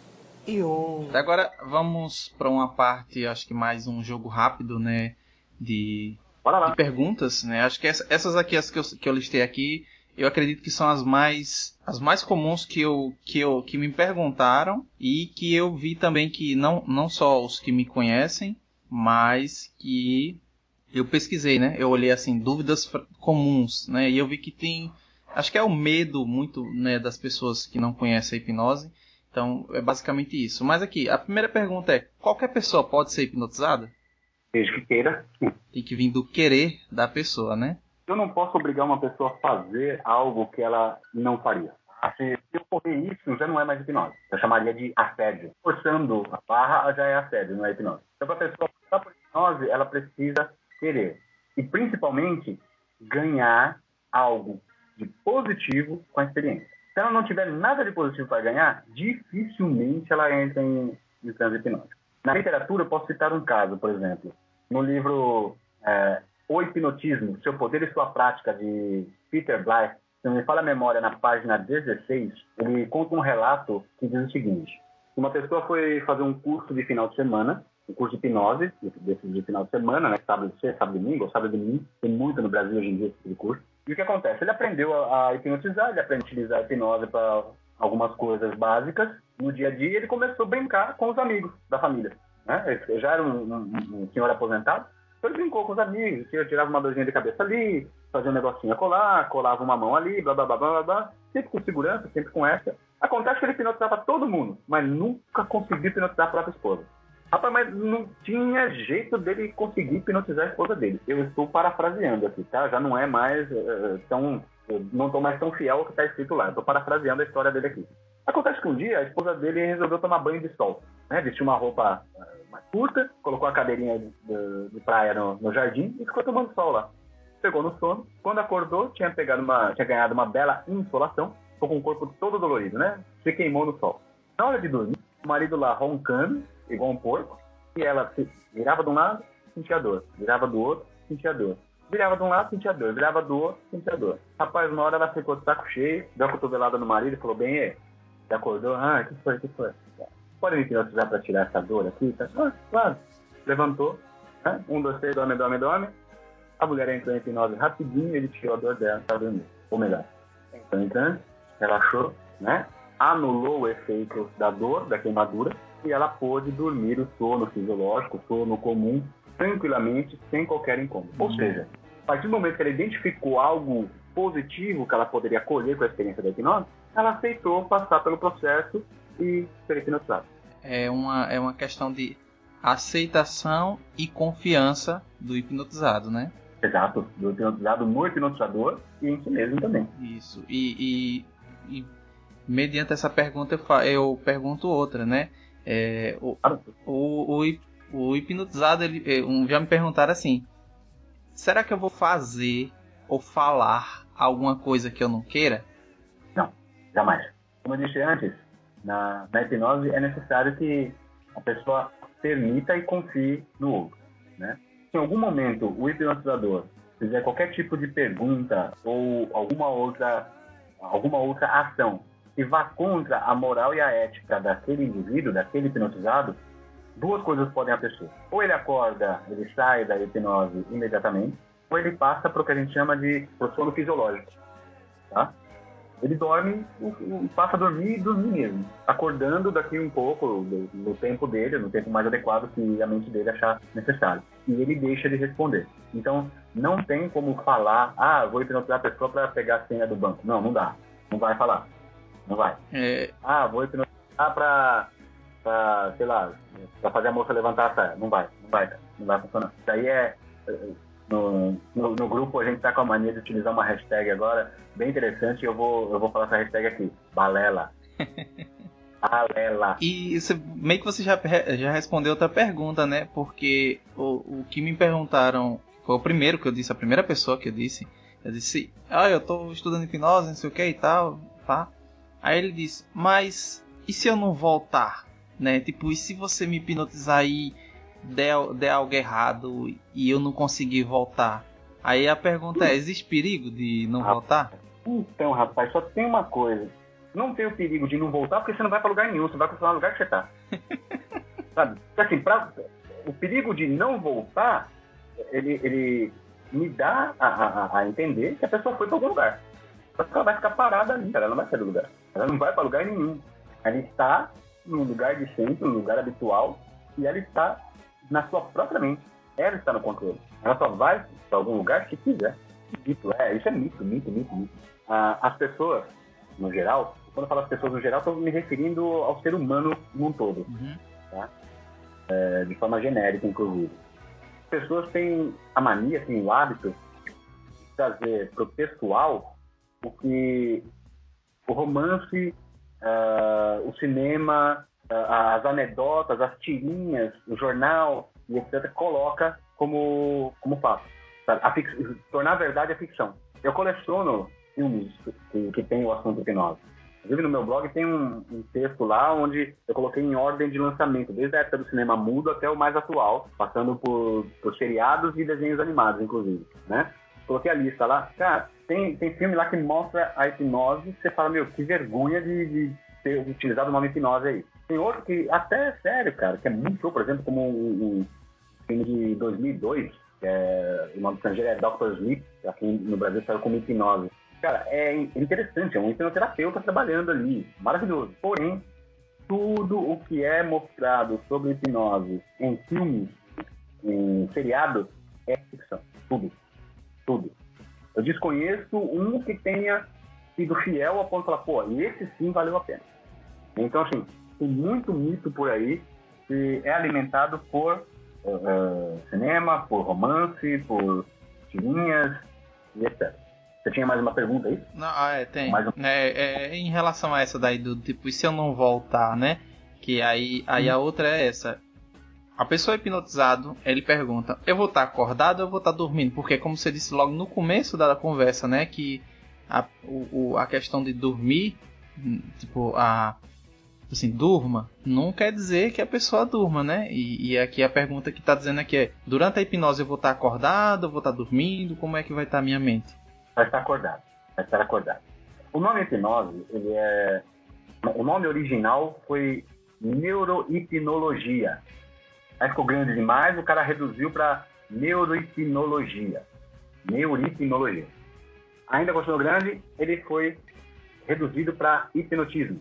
S4: e um.
S1: Agora vamos para uma parte, acho que mais um jogo rápido, né? De,
S3: Bora lá.
S1: de perguntas, né? Acho que essa- essas aqui, as que eu, que eu listei aqui, eu acredito que são as mais as mais comuns que eu que eu que me perguntaram e que eu vi também que não não só os que me conhecem, mas que eu pesquisei, né? Eu olhei assim dúvidas comuns, né? E eu vi que tem acho que é o medo muito, né, das pessoas que não conhecem a hipnose. Então, é basicamente isso. Mas aqui, a primeira pergunta é: qualquer pessoa pode ser hipnotizada?
S3: Desde que queira.
S1: Tem que vir do querer da pessoa, né?
S3: Eu não posso obrigar uma pessoa a fazer algo que ela não faria. Se se ocorrer isso, já não é mais hipnose. Eu chamaria de assédio. Forçando a barra já é assédio, não é hipnose. Então, para a pessoa passar por hipnose, ela precisa querer. E, principalmente, ganhar algo de positivo com a experiência. Se ela não tiver nada de positivo para ganhar, dificilmente ela entra em, em transe hipnótico. Na literatura, eu posso citar um caso, por exemplo. No livro é, O Hipnotismo, Seu Poder e Sua Prática, de Peter Blythe, se não me fala a memória, na página 16, ele conta um relato que diz o seguinte. Uma pessoa foi fazer um curso de final de semana, um curso de hipnose, de final de semana, né, sábado, sexta, sábado, domingo, ou sábado e domingo, tem muito no Brasil hoje em dia esse tipo de curso. E o que acontece? Ele aprendeu a hipnotizar, ele aprende a utilizar a hipnose para algumas coisas básicas. No dia a dia, ele começou a brincar com os amigos da família. Né? Ele já era um, um- um senhor aposentado, então ele brincou com os amigos, tirava uma dorzinha de cabeça ali, fazia um negocinho a colar, colava uma mão ali, blá blá blá blá blá, sempre com segurança, sempre com essa. Acontece que ele hipnotizava todo mundo, mas nunca conseguiu hipnotizar a própria esposa. Rapaz, mas não tinha jeito dele conseguir hipnotizar a esposa dele. Eu estou parafraseando aqui, tá? Já não é mais eh, tão. Eu não estou mais tão fiel ao que está escrito lá. Estou parafraseando a história dele aqui. Acontece que um dia a esposa dele resolveu tomar banho de sol. Né? Vestiu uma roupa eh, mais curta, colocou a cadeirinha de, de- de praia no, no jardim e ficou tomando sol lá. Pegou no sono. Quando acordou, tinha, pegado uma, tinha ganhado uma bela insolação. Ficou com o corpo todo dolorido, né? Se queimou no sol. Na hora de dormir, o marido lá roncando, igual um porco, e ela se virava de um lado, sentia dor. Virava do outro, sentia dor. Virava de um lado, sentia dor. Virava do outro, sentia dor. Rapaz, uma hora ela ficou de saco cheio, deu a cotovelada no marido e falou, bem, e aí? Ele acordou, ah, o que foi, o que foi? Pode me hipnotizar pra tirar essa dor aqui? Tá? Ah, claro. Levantou, né? um, dois, três, dorme, dorme, dorme. A mulher entrou em hipnose rapidinho, ele tirou a dor dela, tá dormindo. Ou melhor, entrou em transe, relaxou, né? Anulou o efeito da dor, da queimadura, e ela pôde dormir o sono fisiológico, o sono comum, tranquilamente, sem qualquer incômodo. Ou seja, a partir do momento que ela identificou algo positivo que ela poderia colher com a experiência da hipnose, ela aceitou passar pelo processo e ser hipnotizada.
S1: É uma, é uma questão de aceitação e confiança do hipnotizado, né?
S3: Exato, do hipnotizado no hipnotizador e em si mesmo também.
S1: Isso. E, e- e mediante essa pergunta eu, fa- eu pergunto outra, né? É, o, o, o, o hipnotizado, ele, eh, um- já me perguntaram assim: será que eu vou fazer ou falar alguma coisa que eu não queira?
S3: Jamais. Como eu disse antes, na, na hipnose é necessário que a pessoa permita e confie no outro. Né? Se em algum momento o hipnotizador fizer qualquer tipo de pergunta ou alguma outra, alguma outra ação que vá contra a moral e a ética daquele indivíduo, daquele hipnotizado, duas coisas podem acontecer. Ou ele acorda, ele sai da hipnose imediatamente, ou ele passa para o que a gente chama de sono fisiológico. Tá? ele dorme, passa a dormir e dormir mesmo. Acordando daqui um pouco do tempo dele, no tempo mais adequado que a mente dele achar necessário. E ele deixa de responder. Então, não tem como falar, ah, vou hipnotizar a pessoa para pegar a senha do banco. Não, não dá. Não vai falar. Não vai.
S1: É,
S3: Ah, vou hipnotizar para, pra, sei lá, para fazer a moça levantar a saia. Não vai. Não vai. Não vai funcionar. Isso aí é... No, no, no grupo a gente tá com a mania de utilizar uma hashtag agora bem interessante. Eu vou, eu vou falar essa hashtag aqui. Balela. paralela.
S1: E isso, meio que você já, já respondeu outra pergunta, né? Porque o, o que me perguntaram foi o primeiro que eu disse, a primeira pessoa que eu disse. Eu disse, ah, eu tô estudando hipnose, não sei o que e tal, tá? Aí ele disse, mas e se eu não voltar? Né? Tipo, e se você me hipnotizar e der, der algo errado e eu não conseguir voltar? Aí a pergunta é, existe perigo de não voltar?
S3: Então, rapaz, só tem uma coisa. Não tem o perigo de não voltar porque você não vai pra lugar nenhum, você vai continuar no lugar que você tá. Sabe? Então, assim, pra, o perigo de não voltar, ele, ele me dá a, a- a entender que a pessoa foi pra algum lugar. Só que ela vai ficar parada ali, cara, ela não vai sair do lugar. Ela não vai pra lugar nenhum. Ela está no lugar de sempre, no lugar habitual, e ela está na sua própria mente. Ela está no controle. Ela só vai pra algum lugar se quiser. Mito, é, isso é mito, mito, mito, mito. Ah, as pessoas, no geral, quando eu falo as pessoas no geral, estou me referindo ao ser humano num todo,
S1: Uhum.
S3: é, de forma genérica, inclusive. As pessoas têm a mania, têm o hábito de trazer para o pessoal o que o romance, ah, o cinema, ah, as anedotas, as tirinhas, o jornal e etc. coloca como, como fato. A fix- tornar verdade a ficção. Eu coleciono filmes que, que tem o assunto hipnose. Inclusive no meu blog tem um, um texto lá onde eu coloquei em ordem de lançamento, desde a época do cinema mudo até o mais atual, passando por, por seriados e desenhos animados, inclusive, né? Coloquei a lista lá. Cara, tem, tem filme lá que mostra a hipnose, você fala, meu, que vergonha de, de ter utilizado o nome hipnose aí. Tem outro que até é sério, cara, que é muito show, por exemplo, como um, um filme de 2002, que é, o nome estrangeiro é Dr. Sleep, aqui no Brasil saiu como hipnose. Cara, é interessante, é um hipnoterapeuta trabalhando ali, maravilhoso. Porém, tudo o que é mostrado sobre hipnose em filmes, em seriado, é ficção. Tudo. Tudo. Eu desconheço um que tenha sido fiel a ponto de falar, pô, esse sim valeu a pena. Então, assim, tem muito mito por aí que é alimentado por eh, cinema, por romance, por tirinhas e etc. Você tinha mais uma pergunta aí?
S1: Não, ah, é, tem.
S3: Mais um-
S1: É, é, em relação a essa daí do tipo, e se eu não voltar, né? Que aí, aí a outra é essa. A pessoa hipnotizado, ele pergunta: eu vou estar acordado ou eu vou estar dormindo? Porque, como você disse logo no começo da conversa, né? Que a, o, a questão de dormir, hum, tipo, a. Assim, durma, não quer dizer que a pessoa durma, né? E, e aqui a pergunta que tá dizendo aqui é: durante a hipnose eu vou estar acordado, eu vou estar dormindo? Como é que vai estar a minha mente?
S3: Vai estar acordado. Vai estar acordado. O nome hipnose, ele é. O nome original foi neurohipnologia. Aí ficou grande demais, o cara reduziu para neurohipnologia. Neurohipnologia. Ainda continuou grande, ele foi reduzido para hipnotismo.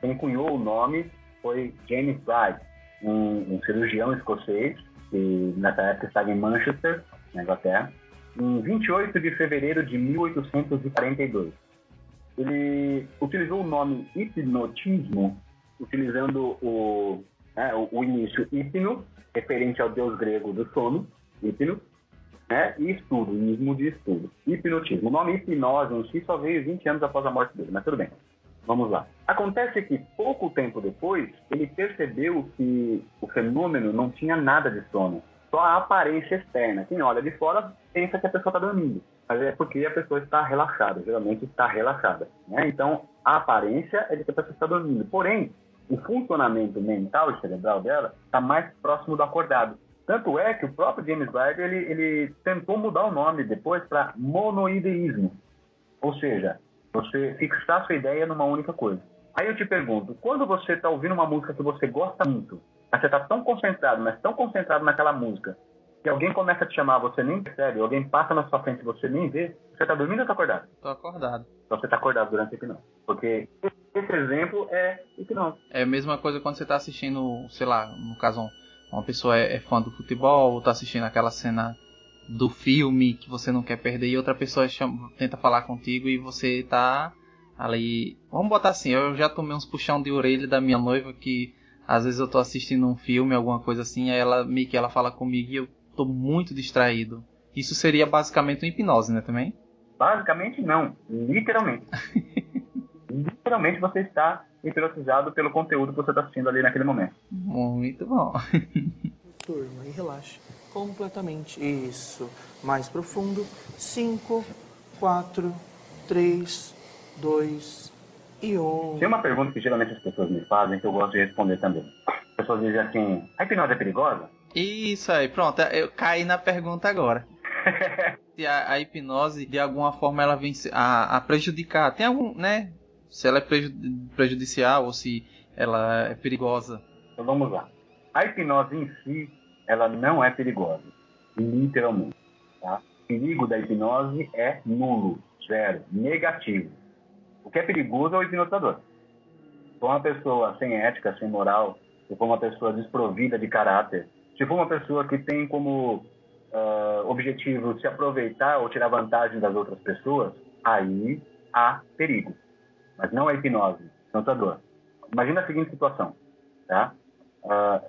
S3: Quem cunhou o nome foi James Bride, um, um cirurgião escocês, que nessa época estava em Manchester, na Inglaterra, em 28 de fevereiro de 1842. Ele utilizou o nome hipnotismo, utilizando o, né, o, o início hipno, referente ao deus grego do sono, hipno, né, e estudo, ismo de estudo, hipnotismo. O nome hipnose em si só veio 20 anos após a morte dele, mas tudo bem. Vamos lá. Acontece que pouco tempo depois, ele percebeu que o fenômeno não tinha nada de sono, só a aparência externa. Quem olha de fora pensa que a pessoa está dormindo, mas é porque a pessoa está relaxada, geralmente está relaxada. Né? Então, a aparência é de que a pessoa está dormindo. Porém, o funcionamento mental e cerebral dela está mais próximo do acordado. Tanto é que o próprio James Byrd ele, ele tentou mudar o nome depois para monoideísmo, ou seja, você fixar sua ideia numa única coisa. Aí eu te pergunto, quando você está ouvindo uma música que você gosta muito, mas você está tão concentrado, mas tão concentrado naquela música, que alguém começa a te chamar, você nem percebe, alguém passa na sua frente e você nem vê, você está dormindo ou está acordado?
S1: Tô acordado.
S3: Então você está acordado durante a hipnose. Porque esse exemplo é hipnose.
S1: É a mesma coisa quando você tá assistindo, sei lá, no caso, um- uma pessoa é, é fã do futebol, ou tá assistindo aquela cena do filme que você não quer perder e outra pessoa chama- tenta falar contigo e você tá ali. Vamos botar assim, eu já tomei uns puxão de orelha da minha noiva que às vezes eu tô assistindo um filme, alguma coisa assim, aí ela meio que ela fala comigo e eu tô muito distraído. Isso seria basicamente uma hipnose, né, também?
S3: Basicamente não, literalmente. literalmente você está hipnotizado pelo conteúdo que você está assistindo ali naquele momento.
S1: Muito bom.
S4: Turma, e relaxe. Completamente. Isso. Mais profundo. 5, 4, 3, 2 e 1.
S3: Tem uma pergunta que geralmente as pessoas me fazem que eu gosto de responder também. As pessoas dizem assim, a hipnose é perigosa?
S1: Isso aí, pronto. Eu caí na pergunta agora. Se a, a hipnose, de alguma forma, ela vem a, a prejudicar. Tem algum, né? Se ela é preju- prejudicial ou se ela é perigosa.
S3: Então vamos lá. A hipnose em si, ela não é perigosa, literalmente. Tá? O perigo da hipnose é nulo, zero, negativo. O que é perigoso é o hipnotizador. Se for uma pessoa sem ética, sem moral, se for uma pessoa desprovida de caráter, se for uma pessoa que tem como ah, objetivo se aproveitar ou tirar vantagem das outras pessoas, aí há perigo. Mas não é hipnose, hipnotizador. Imagina a seguinte situação, tá? Ah,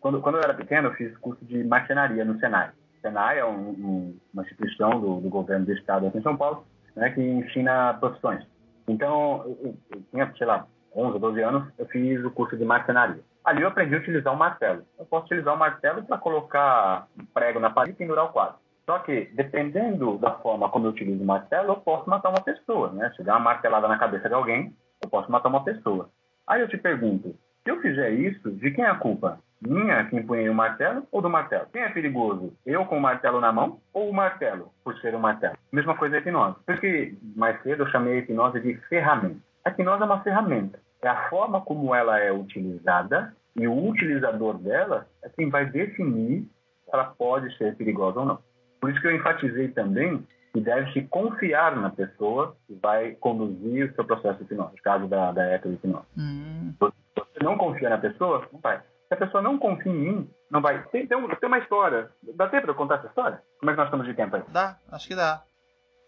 S3: quando, quando eu era pequeno, eu fiz curso de marcenaria no Senai. O Senai é um- um- uma instituição do, do governo do estado aqui em São Paulo, né, que ensina profissões. Então, eu, eu- eu tinha, sei lá, 11, 12 anos, eu fiz o curso de marcenaria. Ali eu aprendi a utilizar o martelo. Eu posso utilizar o martelo para colocar um prego na parede e pendurar o quadro. Só que, dependendo da forma como eu utilizo o martelo, eu posso matar uma pessoa, né? Se der uma martelada na cabeça de alguém, eu posso matar uma pessoa. Aí eu te pergunto, se eu fizer isso, de quem é a culpa? Minha, que empunhei o martelo, ou do martelo? Quem é perigoso? Eu com o martelo na mão ou o martelo, por ser um martelo? Mesma coisa a hipnose. Por que mais cedo eu chamei a hipnose de ferramenta? A hipnose é uma ferramenta. É a forma como ela é utilizada e o utilizador dela é quem vai definir se ela pode ser perigosa ou não. Por isso que eu enfatizei também que deve-se confiar na pessoa que vai conduzir o seu processo de hipnose, no caso da, da hipnose.
S1: Hum,
S3: Se você não confia na pessoa, não vai. Se a pessoa não confia em mim, não vai. Tem, tem, tem uma história. Dá tempo para eu contar essa história? Como é que nós estamos de tempo aí?
S1: dá, acho que dá.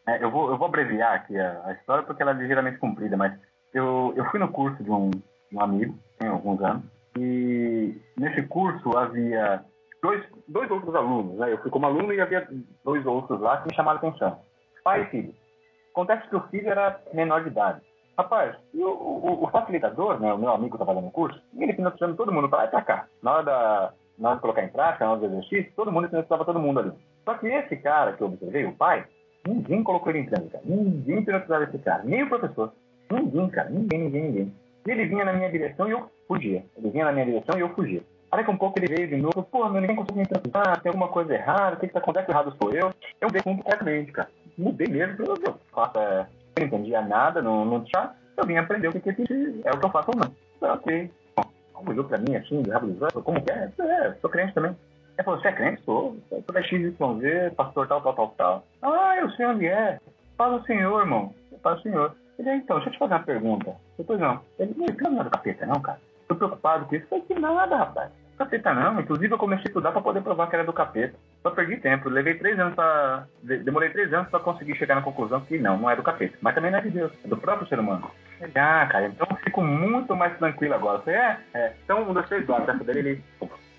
S3: É, eu, vou, eu vou abreviar aqui a, a história porque ela é ligeiramente comprida, mas eu, eu fui no curso de um, um amigo, tem alguns anos, e nesse curso havia dois, dois outros alunos. Né? Eu fui como aluno e havia dois outros lá que me chamaram a atenção. Pai e filho. Acontece que o filho era menor de idade. Rapaz, o, o, facilitador, né, o meu amigo que estava fazendo o curso, ele hipnotizando todo mundo para lá e para cá. Na hora, da, na hora de colocar em prática, na hora do exercício, todo mundo hipnotizava todo mundo ali. Só que esse cara que eu observei, o pai, ninguém colocou ele em cara. Ninguém hipnotizava esse cara. Nem o professor. Ninguém, cara. Ninguém, ninguém, ninguém. Ele vinha na minha direção e eu fugia. Ele vinha na minha direção e eu fugia. Aí que um pouco ele veio de novo, pô, meu, ninguém consegue me hipnotizar, tem alguma coisa errada, o que que tá acontecendo? errado sou eu. Eu mudei completamente, cara. Mudei mesmo, eu faço, é, não entendia nada, não, não tinha. Eu vim aprender o que, que é o que eu faço ou não. Eu, ok. Bom, olhou pra mim assim, olhos, como que é? É, sou crente também. Ele falou, você é crente? Sou. Sou da XYZ, pastor tal, tal, tal, tal. Ah, eu sei onde é. Fala o senhor, irmão. Fala o senhor. Ele, "Ah, então, deixa eu te fazer uma pergunta. Eu, pois não. Ele, não, não é do capeta, não, cara. Tô preocupado com isso. Falei, que nada, rapaz. Capeta não. Inclusive, eu comecei a estudar pra poder provar que era do capeta. Só perdi tempo. Levei três anos pra... de- Demorei três anos pra conseguir chegar na conclusão que não, não é do capeta. Mas também não é de Deus. É do próprio ser humano. Ah, cara, então eu fico muito mais tranquilo agora. É, é. Então, um, dois, três, quatro. Essa dele, ele...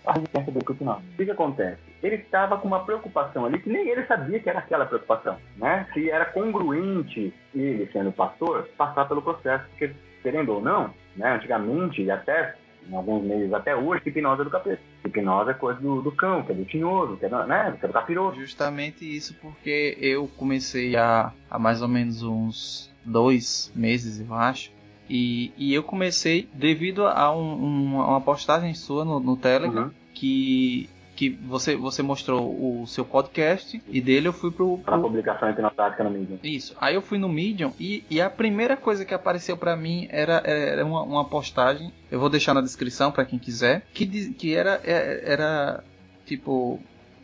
S3: A resistência do curso, não. O que, que acontece? Ele estava com uma preocupação ali que nem ele sabia que era aquela preocupação, né? Se era congruente ele, sendo pastor, passar pelo processo, porque, querendo ou não, né, antigamente, e até em alguns meses até hoje, hipnose é do capeta. Hipnose é coisa do, do cão, que é do tinhoso, que é, do- né, que é do capiroto.
S1: Justamente isso porque eu comecei há, há mais ou menos uns dois meses, eu acho. E, e eu comecei devido a um- um- uma postagem sua no, no Telegram
S3: Uhum.
S1: que, que você, você mostrou o seu podcast e dele eu fui pro,
S3: Para
S1: pro,
S3: publicação hipnotática no mídia.
S1: Isso. Aí eu fui no Medium e, e a primeira coisa que apareceu pra mim era, era uma, uma postagem. Eu vou deixar na descrição pra quem quiser. Que, diz- que era, é- era tipo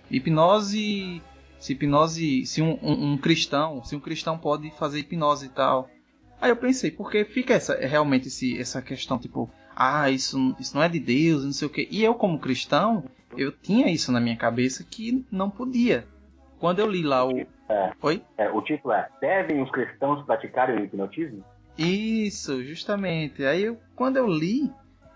S1: hipnose. Se hipnose. Se um, um- um cristão. Se um cristão pode fazer hipnose e tal. Aí eu pensei, porque fica essa, realmente esse, essa questão, tipo, ah, isso, isso não é de Deus, não sei o que. E eu, como cristão, eu tinha isso na minha cabeça que não podia. Quando eu li lá o.
S3: É.
S1: Oi?
S3: É, o título é Devem os cristãos praticarem o hipnotismo?
S1: Isso, justamente. Aí eu, quando eu li,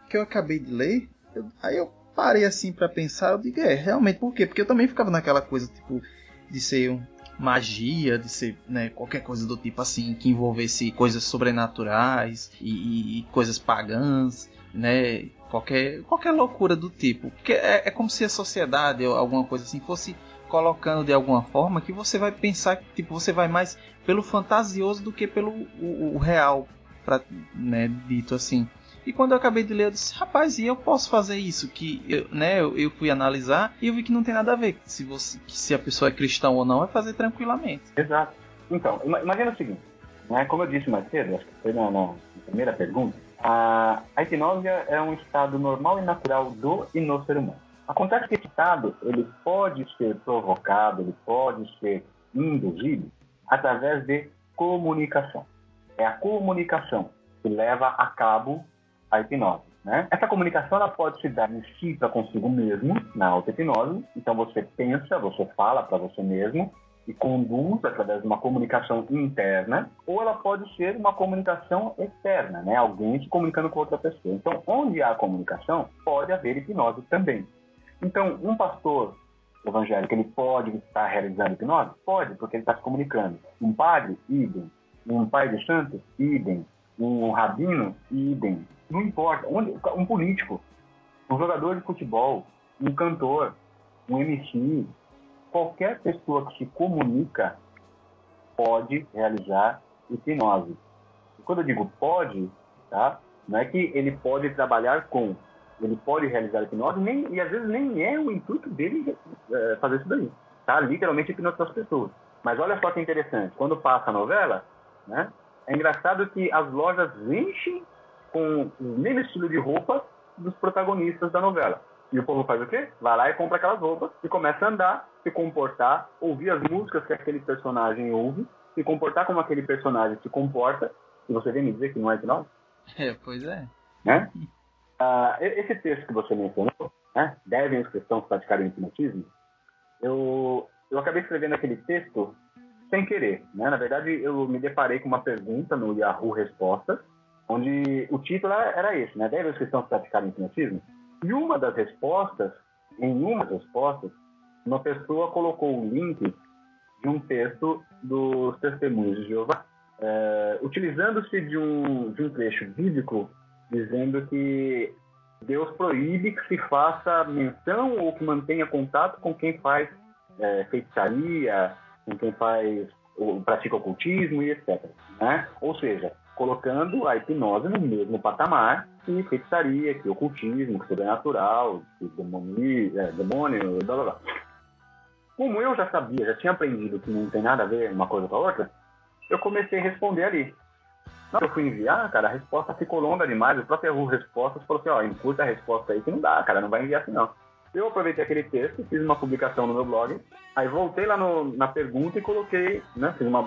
S1: que eu acabei de ler, eu- aí eu parei assim pra pensar, eu digo, é, realmente, por quê? Porque eu também ficava naquela coisa, tipo, de ser um, magia, de ser né, qualquer coisa do tipo assim, que envolvesse coisas sobrenaturais e, e coisas pagãs, né? Qualquer, qualquer loucura do tipo. Porque é, é como se a sociedade ou alguma coisa assim fosse colocando de alguma forma que você vai pensar que tipo, você vai mais pelo fantasioso do que pelo o, o real, pra, né, dito assim. E quando eu acabei de ler, eu disse, rapaz, e eu posso fazer isso? Que eu, né, eu, eu fui analisar e eu vi que não tem nada a ver. Se, você, se a pessoa é cristão ou não, é fazer tranquilamente.
S3: Exato. Então, imagina o seguinte, né, como eu disse mais cedo, acho que foi na, na primeira pergunta, a, hipnose é um estado normal e natural do e no ser humano. Acontece que esse estado ele pode ser provocado, ele pode ser induzido através de comunicação. É a comunicação que leva a cabo a hipnose. Né? Essa comunicação ela pode se dar em si para consigo mesmo, na auto-hipnose. Então você pensa, você fala para você mesmo e conduz através de uma comunicação interna, ou ela pode ser uma comunicação externa, né? alguém se comunicando com outra pessoa. Então, onde há comunicação, pode haver hipnose também. Então, um pastor evangélico, ele pode estar realizando hipnose? Pode, porque ele está se comunicando. Um padre, idem. Um pai de santo, idem. Um rabino, idem. Não importa. Um político, um jogador de futebol, um cantor, um MC, qualquer pessoa que se comunica pode realizar hipnose. E quando eu digo pode, tá? não é que ele pode trabalhar com, ele pode realizar hipnose nem, e às vezes nem é o intuito dele é, fazer isso daí. Tá? Literalmente hipnotizar as pessoas. Mas olha só que interessante, quando passa a novela, né, é engraçado que as lojas enchem com o mesmo estilo de roupa dos protagonistas da novela. E o povo faz o quê? Vai lá e compra aquelas roupas e começa a andar, se comportar, ouvir as músicas que aquele personagem ouve, se comportar como aquele personagem se comporta. E você vem me dizer que não é hipnose?
S1: É, pois é.
S3: Né? Uh, esse texto que você mencionou, né? Devem os cristãos praticarem o hipnotismo? Eu, eu acabei escrevendo aquele texto sem querer. Né? Na verdade, eu me deparei com uma pergunta no Yahoo Respostas, onde o título era esse, né? Deve os cristãos praticarem hipnotismo? E uma das respostas, em uma das respostas, uma pessoa colocou o link de um texto dos Testemunhos de Jeová, é, utilizando-se de um, de um trecho bíblico dizendo que Deus proíbe que se faça menção ou que mantenha contato com quem faz é, feitiçaria, com quem faz ou pratica ocultismo e etc. Né? Ou seja, colocando a hipnose no mesmo patamar que feitiçaria, que ocultismo, que sobrenatural, que demônio, é, demônio, blá blá blá. Como eu já sabia, já tinha aprendido que não tem nada a ver uma coisa com a outra, eu comecei a responder ali. Na hora que eu fui enviar, cara, a resposta ficou longa demais. O próprio Yahoo Respostas falou assim, ó, encurta a resposta aí que não dá, cara, não vai enviar assim não. Eu aproveitei aquele texto, fiz uma publicação no meu blog, aí voltei lá no, na pergunta e coloquei, né, fiz uma,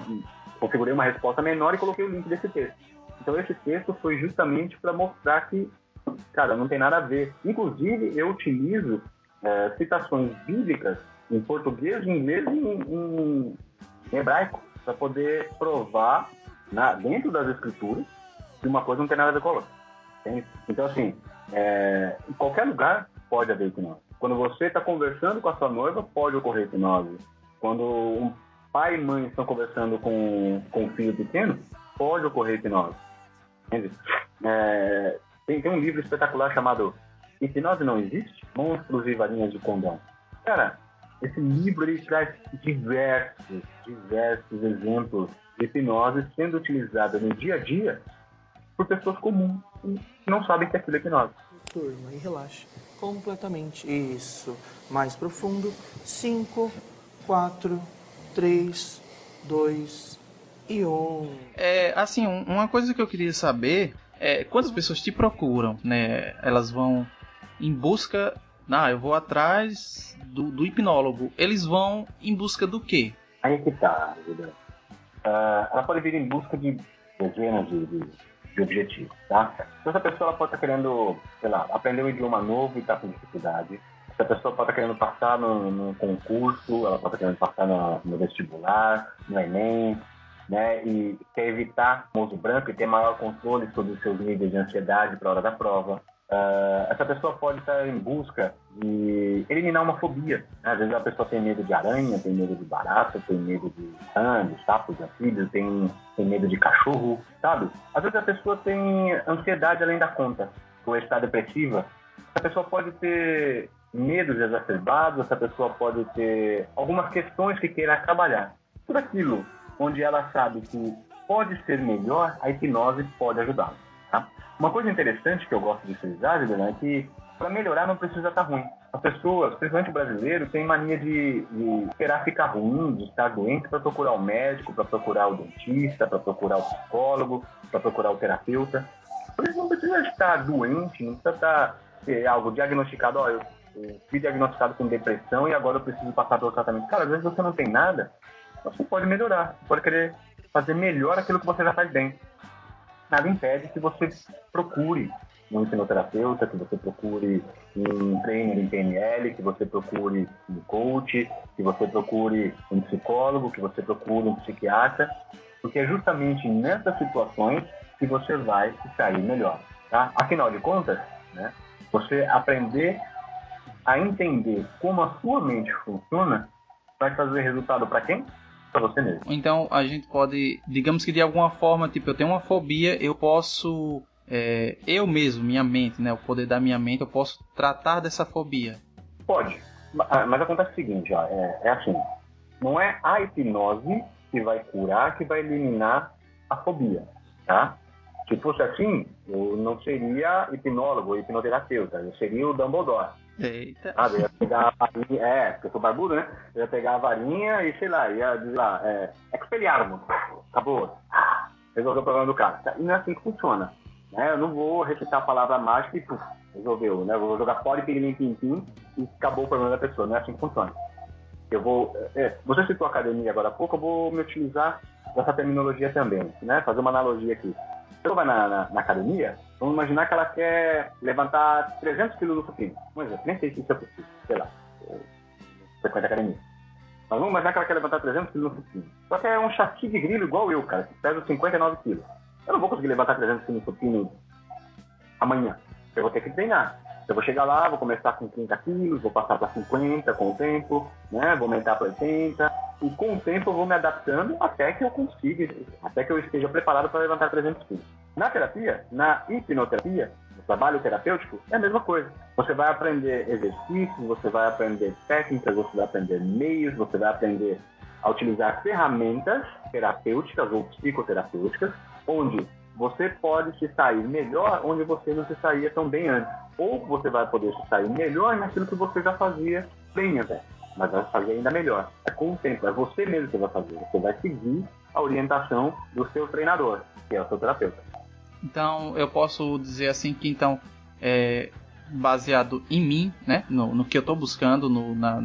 S3: configurei uma resposta menor e coloquei o link desse texto. Então esse texto foi justamente para mostrar que, cara, não tem nada a ver. Inclusive, eu utilizo é, citações bíblicas em português, em inglês e em, em hebraico para poder provar na, dentro das escrituras que uma coisa não tem nada a ver com a outra. Então, assim, é, em qualquer lugar pode haver hipnose. Quando você está conversando com a sua noiva, pode ocorrer hipnose. Quando um pai e mãe estão conversando com, com um filho pequeno, pode ocorrer hipnose. É, tem, tem um livro espetacular chamado Hipnose Não Existe? Monstros e Varinhas de Condão. Cara, esse livro ele traz diversos, diversos exemplos de hipnose sendo utilizada no dia a dia por pessoas comuns que não sabem que aquilo é hipnose.
S4: Turma, e relaxa. Completamente. Isso. Mais profundo. 5, 4, 3, 2 e 1.
S1: É, assim, uma coisa que eu queria saber é quantas pessoas te procuram, né? Elas vão em busca. Ah, eu vou atrás do, do hipnólogo. Eles vão em busca do quê?
S3: Aí é que tá, uh, ela pode vir em busca de dezenas de, de, de objetivos, tá? Então, essa pessoa ela pode estar querendo, sei lá, aprender um idioma novo e está com dificuldade. Essa pessoa pode estar querendo passar no, no concurso, ela pode estar querendo passar no, no vestibular, no Enem, né? E quer evitar o branco e ter maior controle sobre os seus níveis de ansiedade para a hora da prova. Uh, essa pessoa pode estar em busca de eliminar uma fobia. né? Às vezes a pessoa tem medo de aranha, tem medo de barata, tem medo de rã, de sapo, de anfíbio, tem, tem medo de cachorro, sabe? Às vezes a pessoa tem ansiedade além da conta, ou está depressiva. Essa pessoa pode ter medos exacerbados, essa pessoa pode ter algumas questões que queira trabalhar. Tudo aquilo onde ela sabe que pode ser melhor, a hipnose pode ajudá-la. Tá? Uma coisa interessante que eu gosto de frisar, Juliana, é que para melhorar não precisa estar ruim. As pessoas, principalmente o brasileiro, tem mania de, de esperar ficar ruim, de estar doente para procurar o médico, para procurar o dentista, para procurar o psicólogo, para procurar o terapeuta. Por isso não precisa estar doente, não precisa estar ter algo diagnosticado, ó, eu, eu fui diagnosticado com depressão e agora eu preciso passar pelo tratamento. Cara, às vezes você não tem nada, você pode melhorar, pode querer fazer melhor aquilo que você já faz bem. Nada impede que você procure um hipnoterapeuta, que você procure um trainer em PNL, que você procure um coach, que você procure um psicólogo, que você procure um psiquiatra, porque é justamente nessas situações que você vai sair melhor. Tá? Afinal de contas, né, você aprender a entender como a sua mente funciona vai trazer resultado para quem? Para você mesmo.
S1: Então a gente pode, digamos que de alguma forma, tipo, eu tenho uma fobia, eu posso, é, eu mesmo, minha mente, né, o poder da minha mente, eu posso tratar dessa fobia.
S3: Pode. Ah, Mas acontece o seguinte, ó, é, é assim, não é a hipnose que vai curar, que vai eliminar a fobia, tá? Se fosse assim, eu não seria hipnólogo hipnoterapeuta, eu seria o Dumbledore,
S1: Eita.
S3: sabe? Eu ia pegar a varinha, é, porque eu sou barbudo, né? Eu ia pegar a varinha e, sei lá, ia dizer lá, é, expelliarmus, acabou, resolveu o problema do cara. E não é assim que funciona, né? Eu não vou recitar a palavra mágica e, puf, resolveu, né? Vou jogar de pirilim pim e acabou o problema da pessoa, não é assim que funciona. Eu vou, é, você citou a academia agora há pouco, eu vou me utilizar dessa terminologia também, né? Fazer uma analogia aqui. Ela vai na, na, na academia, vamos imaginar que ela quer levantar 300 quilos no supino. Um exemplo, nem sei se isso é possível, sei lá, eu frequento a academia. Mas vamos imaginar que ela quer levantar 300 quilos no supino. Só que é um chassi de grilo igual eu, cara, que pesa 59 quilos. Eu não vou conseguir levantar 300 quilos no supino amanhã. Eu vou ter que treinar. Eu vou chegar lá, vou começar com 30 quilos, vou passar para 50 com o tempo, né? Vou aumentar para 80. E com o tempo eu vou me adaptando até que eu consiga, até que eu esteja preparado para levantar 300 quilos. Na terapia, na hipnoterapia, no trabalho terapêutico, é a mesma coisa. Você vai aprender exercícios, você vai aprender técnicas, você vai aprender meios, você vai aprender a utilizar ferramentas terapêuticas ou psicoterapêuticas, onde você pode se sair melhor onde você não se saía tão bem antes. Ou você vai poder se sair melhor naquilo que você já fazia bem até. Mas vai fazer ainda melhor. É com o tempo, é você mesmo que vai fazer. Você vai seguir a orientação do seu treinador, que é o seu terapeuta.
S1: Então eu posso dizer assim que então é baseado em mim, né? No, no que eu estou buscando, no, na,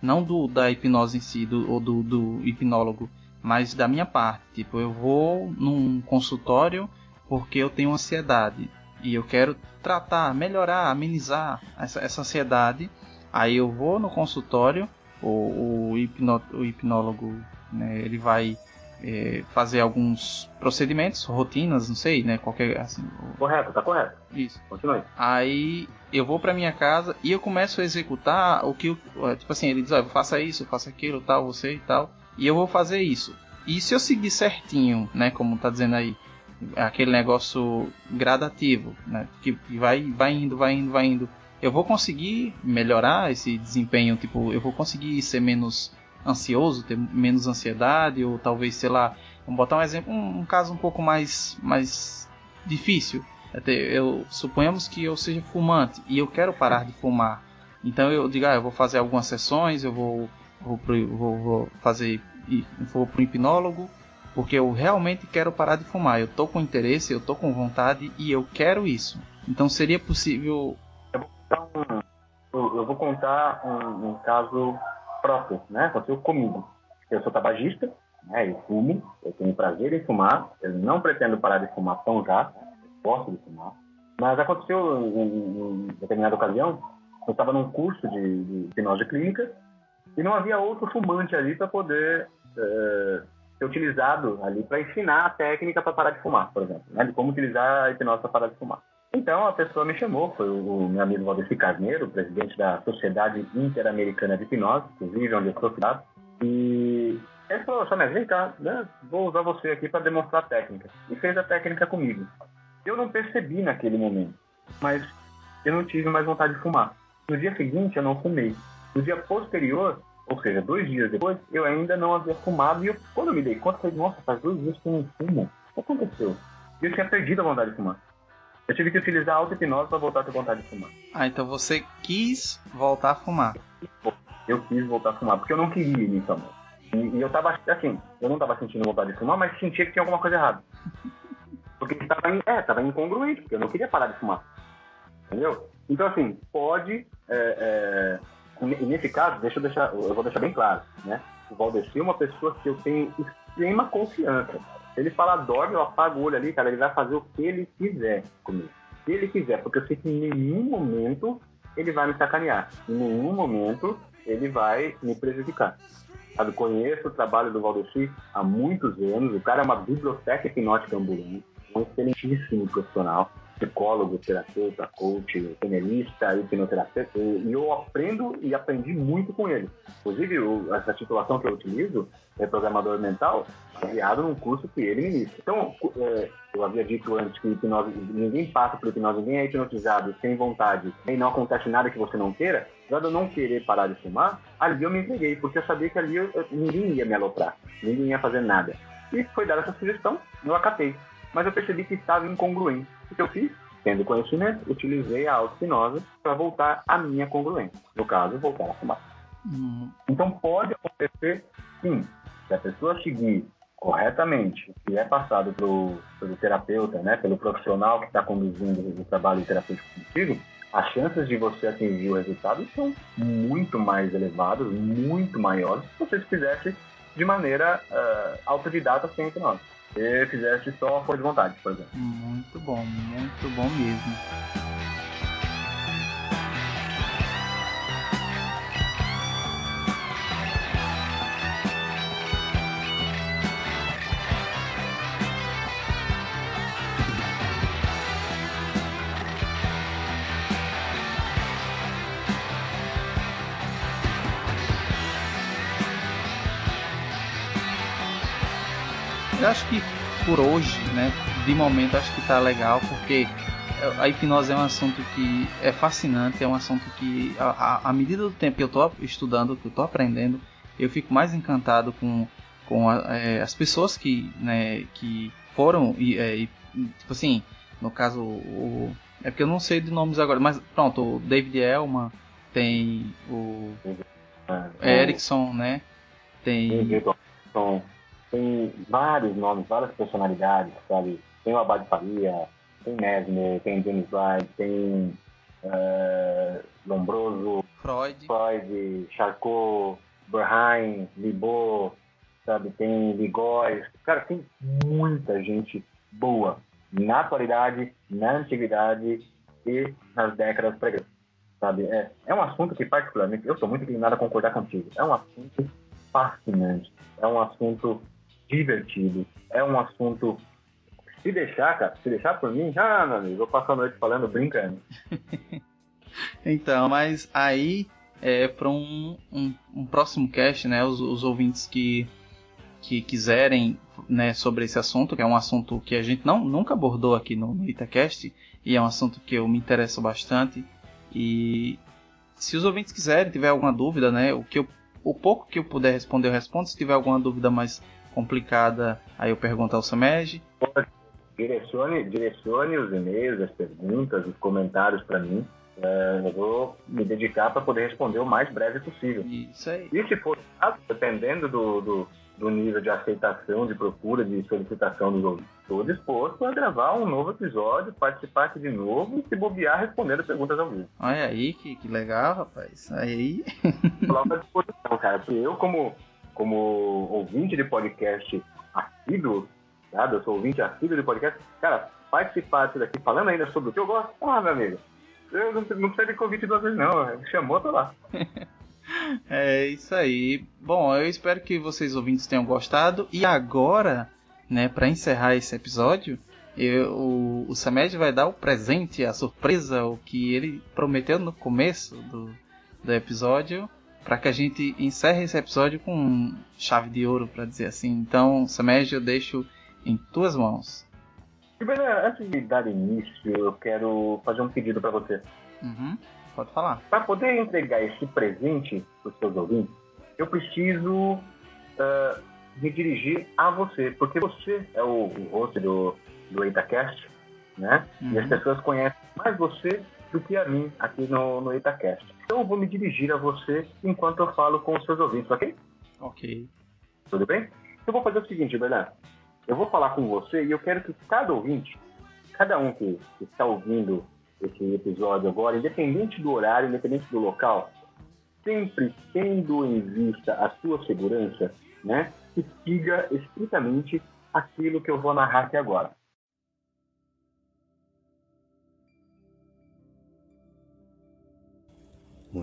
S1: não do da hipnose em si, do, ou do, do hipnólogo, mas da minha parte. Tipo, eu vou num consultório porque eu tenho ansiedade e eu quero tratar, melhorar, amenizar essa, essa ansiedade. Aí eu vou no consultório, o, o, hipno, o hipnólogo, né, ele vai é, fazer alguns procedimentos, rotinas, não sei, né, qualquer assim,
S3: Correto, tá correto.
S1: isso.
S3: Continue.
S1: Aí eu vou pra minha casa e eu começo a executar o que, o- tipo assim, ele diz, ó, faça isso, faça aquilo, tal, você e tal, e eu vou fazer isso. E se eu seguir certinho, né, como tá dizendo aí, aquele negócio gradativo, né, que vai, vai indo, vai indo, vai indo, eu vou conseguir melhorar esse desempenho, tipo, eu vou conseguir ser menos ansioso, ter menos ansiedade, ou talvez, sei lá, vamos botar um exemplo, um, um caso um pouco mais, mais difícil. Até eu suponhamos que eu seja fumante e eu quero parar de fumar. Então eu digo, ah, eu vou fazer algumas sessões, eu vou vou, pro, vou, vou fazer vou pro hipnólogo porque eu realmente quero parar de fumar. Eu tô com interesse, eu tô com vontade e eu quero isso. Então seria possível
S3: eu, eu vou contar um, um caso próprio, né? Aconteceu comigo. Eu sou tabagista, né? Eu fumo, eu tenho prazer em fumar, eu não pretendo parar de fumar tão já, eu gosto de fumar. Mas aconteceu em, em- determinada ocasião, eu estava num curso de, de hipnose clínica e não havia outro fumante ali para poder eh, ser utilizado ali para ensinar a técnica para parar de fumar, por exemplo, né? De como utilizar a hipnose para parar de fumar. Então a pessoa me chamou, foi o, meu amigo Valdeci Carneiro, presidente da Sociedade Interamericana de Hipnose, inclusive onde eu sou filiado, e ele falou, Samé, vem cá, né? vou usar você aqui para demonstrar a técnica. E fez a técnica comigo. Eu não percebi naquele momento, mas eu não tive mais vontade de fumar. No dia seguinte eu não fumei. No dia posterior, ou seja, dois dias depois, eu ainda não havia fumado e eu, quando eu me dei conta, eu falei, nossa, faz dois dias que eu não fumo. O que aconteceu? Eu tinha perdido a vontade de fumar. Eu tive que utilizar a auto-hipnose para voltar a ter vontade de fumar.
S1: Ah, então você quis voltar a fumar.
S3: Eu quis voltar a fumar, porque eu não queria inicialmente. E, e eu tava, assim, eu não tava sentindo vontade de fumar, mas sentia que tinha alguma coisa errada. Porque estava é, tava incongruente, porque eu não queria parar de fumar. Entendeu? Então, assim, pode. É, é, nesse caso, deixa eu deixar, eu vou deixar bem claro, né? O Valdeci é uma pessoa que eu tenho extrema confiança. Se ele falar dorme, eu apago o olho ali, cara, ele vai fazer o que ele quiser comigo. Se ele quiser, porque eu sei que em nenhum momento ele vai me sacanear. Em nenhum momento ele vai me prejudicar. Sabe, conheço o trabalho do Valdeci há muitos anos. O cara é uma biblioteca hipnótica ambulante, um excelentíssimo profissional psicólogo, terapeuta, coach, penelista, hipnoterapeuta, e eu aprendo e aprendi muito com ele. Inclusive, o, essa titulação que eu utilizo, é programador mental, baseado num curso que ele disse. Então, é, eu havia dito antes que hipnose, ninguém passa por hipnose, ninguém é hipnotizado sem vontade, e não acontece nada que você não queira, dado eu não querer parar de fumar, ali eu me entreguei, porque eu sabia que ali eu, eu, ninguém ia me aloprar, ninguém ia fazer nada. E foi dada essa sugestão, eu acatei mas eu percebi que estava incongruente. O que eu fiz? Tendo conhecimento, utilizei a auto-hipnose para voltar à minha congruência. No caso, voltar a fumar. Uhum. Então pode acontecer, sim, se a pessoa seguir corretamente o que é passado pelo, pelo terapeuta, né, pelo profissional que está conduzindo o trabalho terapêutico contigo, as chances de você atingir o resultado são muito mais elevadas, muito maiores, se você fizesse de maneira uh, autodidata sem hipnose e fizesse só por de vontade, por exemplo.
S1: Muito bom, muito bom mesmo. Acho que por hoje, né, de momento acho que tá legal, porque a hipnose é um assunto que é fascinante, é um assunto que, à medida do tempo que eu tô estudando, que eu tô aprendendo, eu fico mais encantado com, com a, é, as pessoas que, né, que foram, e, é, e, tipo assim, no caso, o, é porque eu não sei de nomes agora, mas pronto, o David Elman, tem o Erickson, né, tem
S3: tem vários nomes, várias personalidades, sabe? Tem o Abad Faria, tem Mesmer, tem James White, tem uh, Lombroso,
S1: Freud,
S3: Freud Charcot, Berheim, Libot, sabe? Tem Ligóis. Cara, tem muita gente boa na atualidade, na antiguidade e nas décadas pregressas, sabe? É, é um assunto que, particularmente, eu sou muito inclinado a concordar contigo. É um assunto fascinante. É um assunto divertido. É um assunto. Se deixar, cara, se deixar por mim, ah, meu amigo, vou passar a noite falando brincando.
S1: então, mas aí é para um, um, um, próximo cast, né? Os, os, ouvintes que, que quiserem né, sobre esse assunto, que é um assunto que a gente não, nunca abordou aqui no, no Itacast, e é um assunto que eu me interesso bastante. E se os ouvintes quiserem, tiver alguma dúvida, né? O que eu, o pouco que eu puder responder, eu respondo. Se tiver alguma dúvida mais complicada, aí eu pergunto ao Samej.
S3: Direcione, direcione os e-mails, as perguntas, os comentários para mim. É, eu vou me dedicar para poder responder o mais breve possível.
S1: Isso aí.
S3: E se for, dependendo do, do, do nível de aceitação, de procura, de solicitação dos ouvintes, estou disposto a gravar um novo episódio, participar aqui de novo e se bobear respondendo perguntas ao vivo.
S1: Olha aí, que, que legal, rapaz. Aí.
S3: Coloco à disposição, cara. Porque eu, como como ouvinte de podcast assíduo, tá? eu sou ouvinte assíduo de podcast, cara, participar disso daqui falando ainda sobre o que eu gosto, ah, meu amigo, eu não, não precisa de convite duas vezes não, chamou, tô lá.
S1: é isso aí. Bom, eu espero que vocês ouvintes tenham gostado e agora, né, para encerrar esse episódio, Eu, o, o Samed vai dar o presente, a surpresa, o que ele prometeu no começo do, do episódio, para que a gente encerre esse episódio com chave de ouro, para dizer assim. Então, Samed, eu deixo em tuas mãos.
S3: Gilberto, antes de dar início, eu quero fazer um pedido para você.
S1: Uhum, pode falar.
S3: Para poder entregar esse presente para os seus ouvintes, eu preciso uh, me dirigir a você, porque você é o, o host do, do EitaCast, né?
S1: Uhum.
S3: E as pessoas conhecem mais você do que a mim aqui no, no EitaCast. Então eu vou me dirigir a você enquanto eu falo com os seus ouvintes, ok?
S1: Ok.
S3: Tudo bem? Eu vou fazer o seguinte, Bernardo. Eu vou falar com você e eu quero que cada ouvinte, cada um que, está ouvindo esse episódio agora, independente do horário, independente do local, sempre tendo em vista a sua segurança, né? Que siga estritamente aquilo que eu vou narrar aqui agora.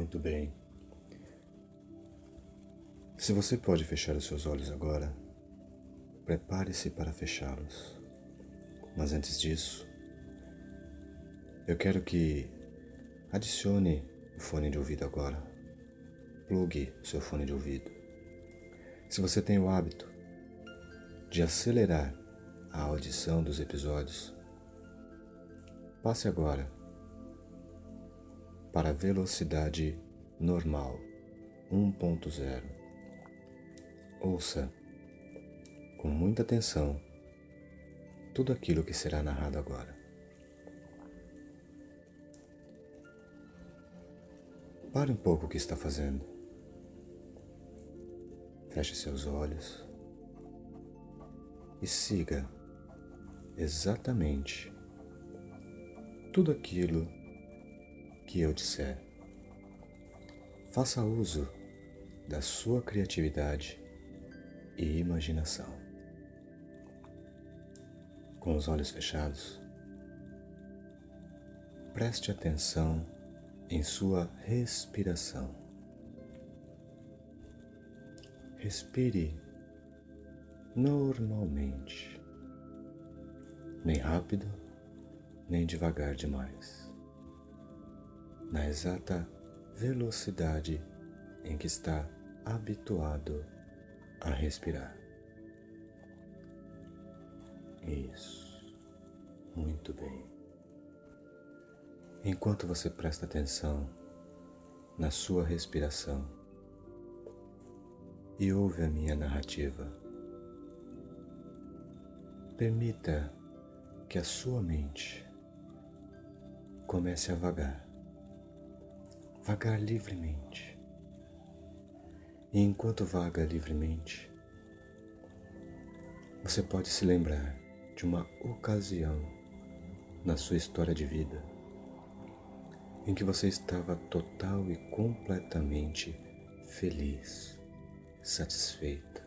S5: Muito bem. Se você pode fechar os seus olhos agora, prepare-se para fechá-los. Mas antes disso, eu quero que adicione o fone de ouvido agora. Plugue seu fone de ouvido. Se você tem o hábito de acelerar a audição dos episódios, passe agora para velocidade normal 1.0. Ouça com muita atenção tudo aquilo que será narrado agora. Pare um pouco o que está fazendo. Feche seus olhos e siga exatamente tudo aquilo que eu disser. Faça uso da sua criatividade e imaginação. Com os olhos fechados, preste atenção em sua respiração. Respire normalmente, nem rápido, nem devagar demais, na exata velocidade em que está habituado a respirar. Isso, muito bem. Enquanto você presta atenção na sua respiração e ouve a minha narrativa, permita que a sua mente comece a vagar, vagar livremente. E enquanto vaga livremente, você pode se lembrar de uma ocasião na sua história de vida em que você estava total e completamente feliz, satisfeita.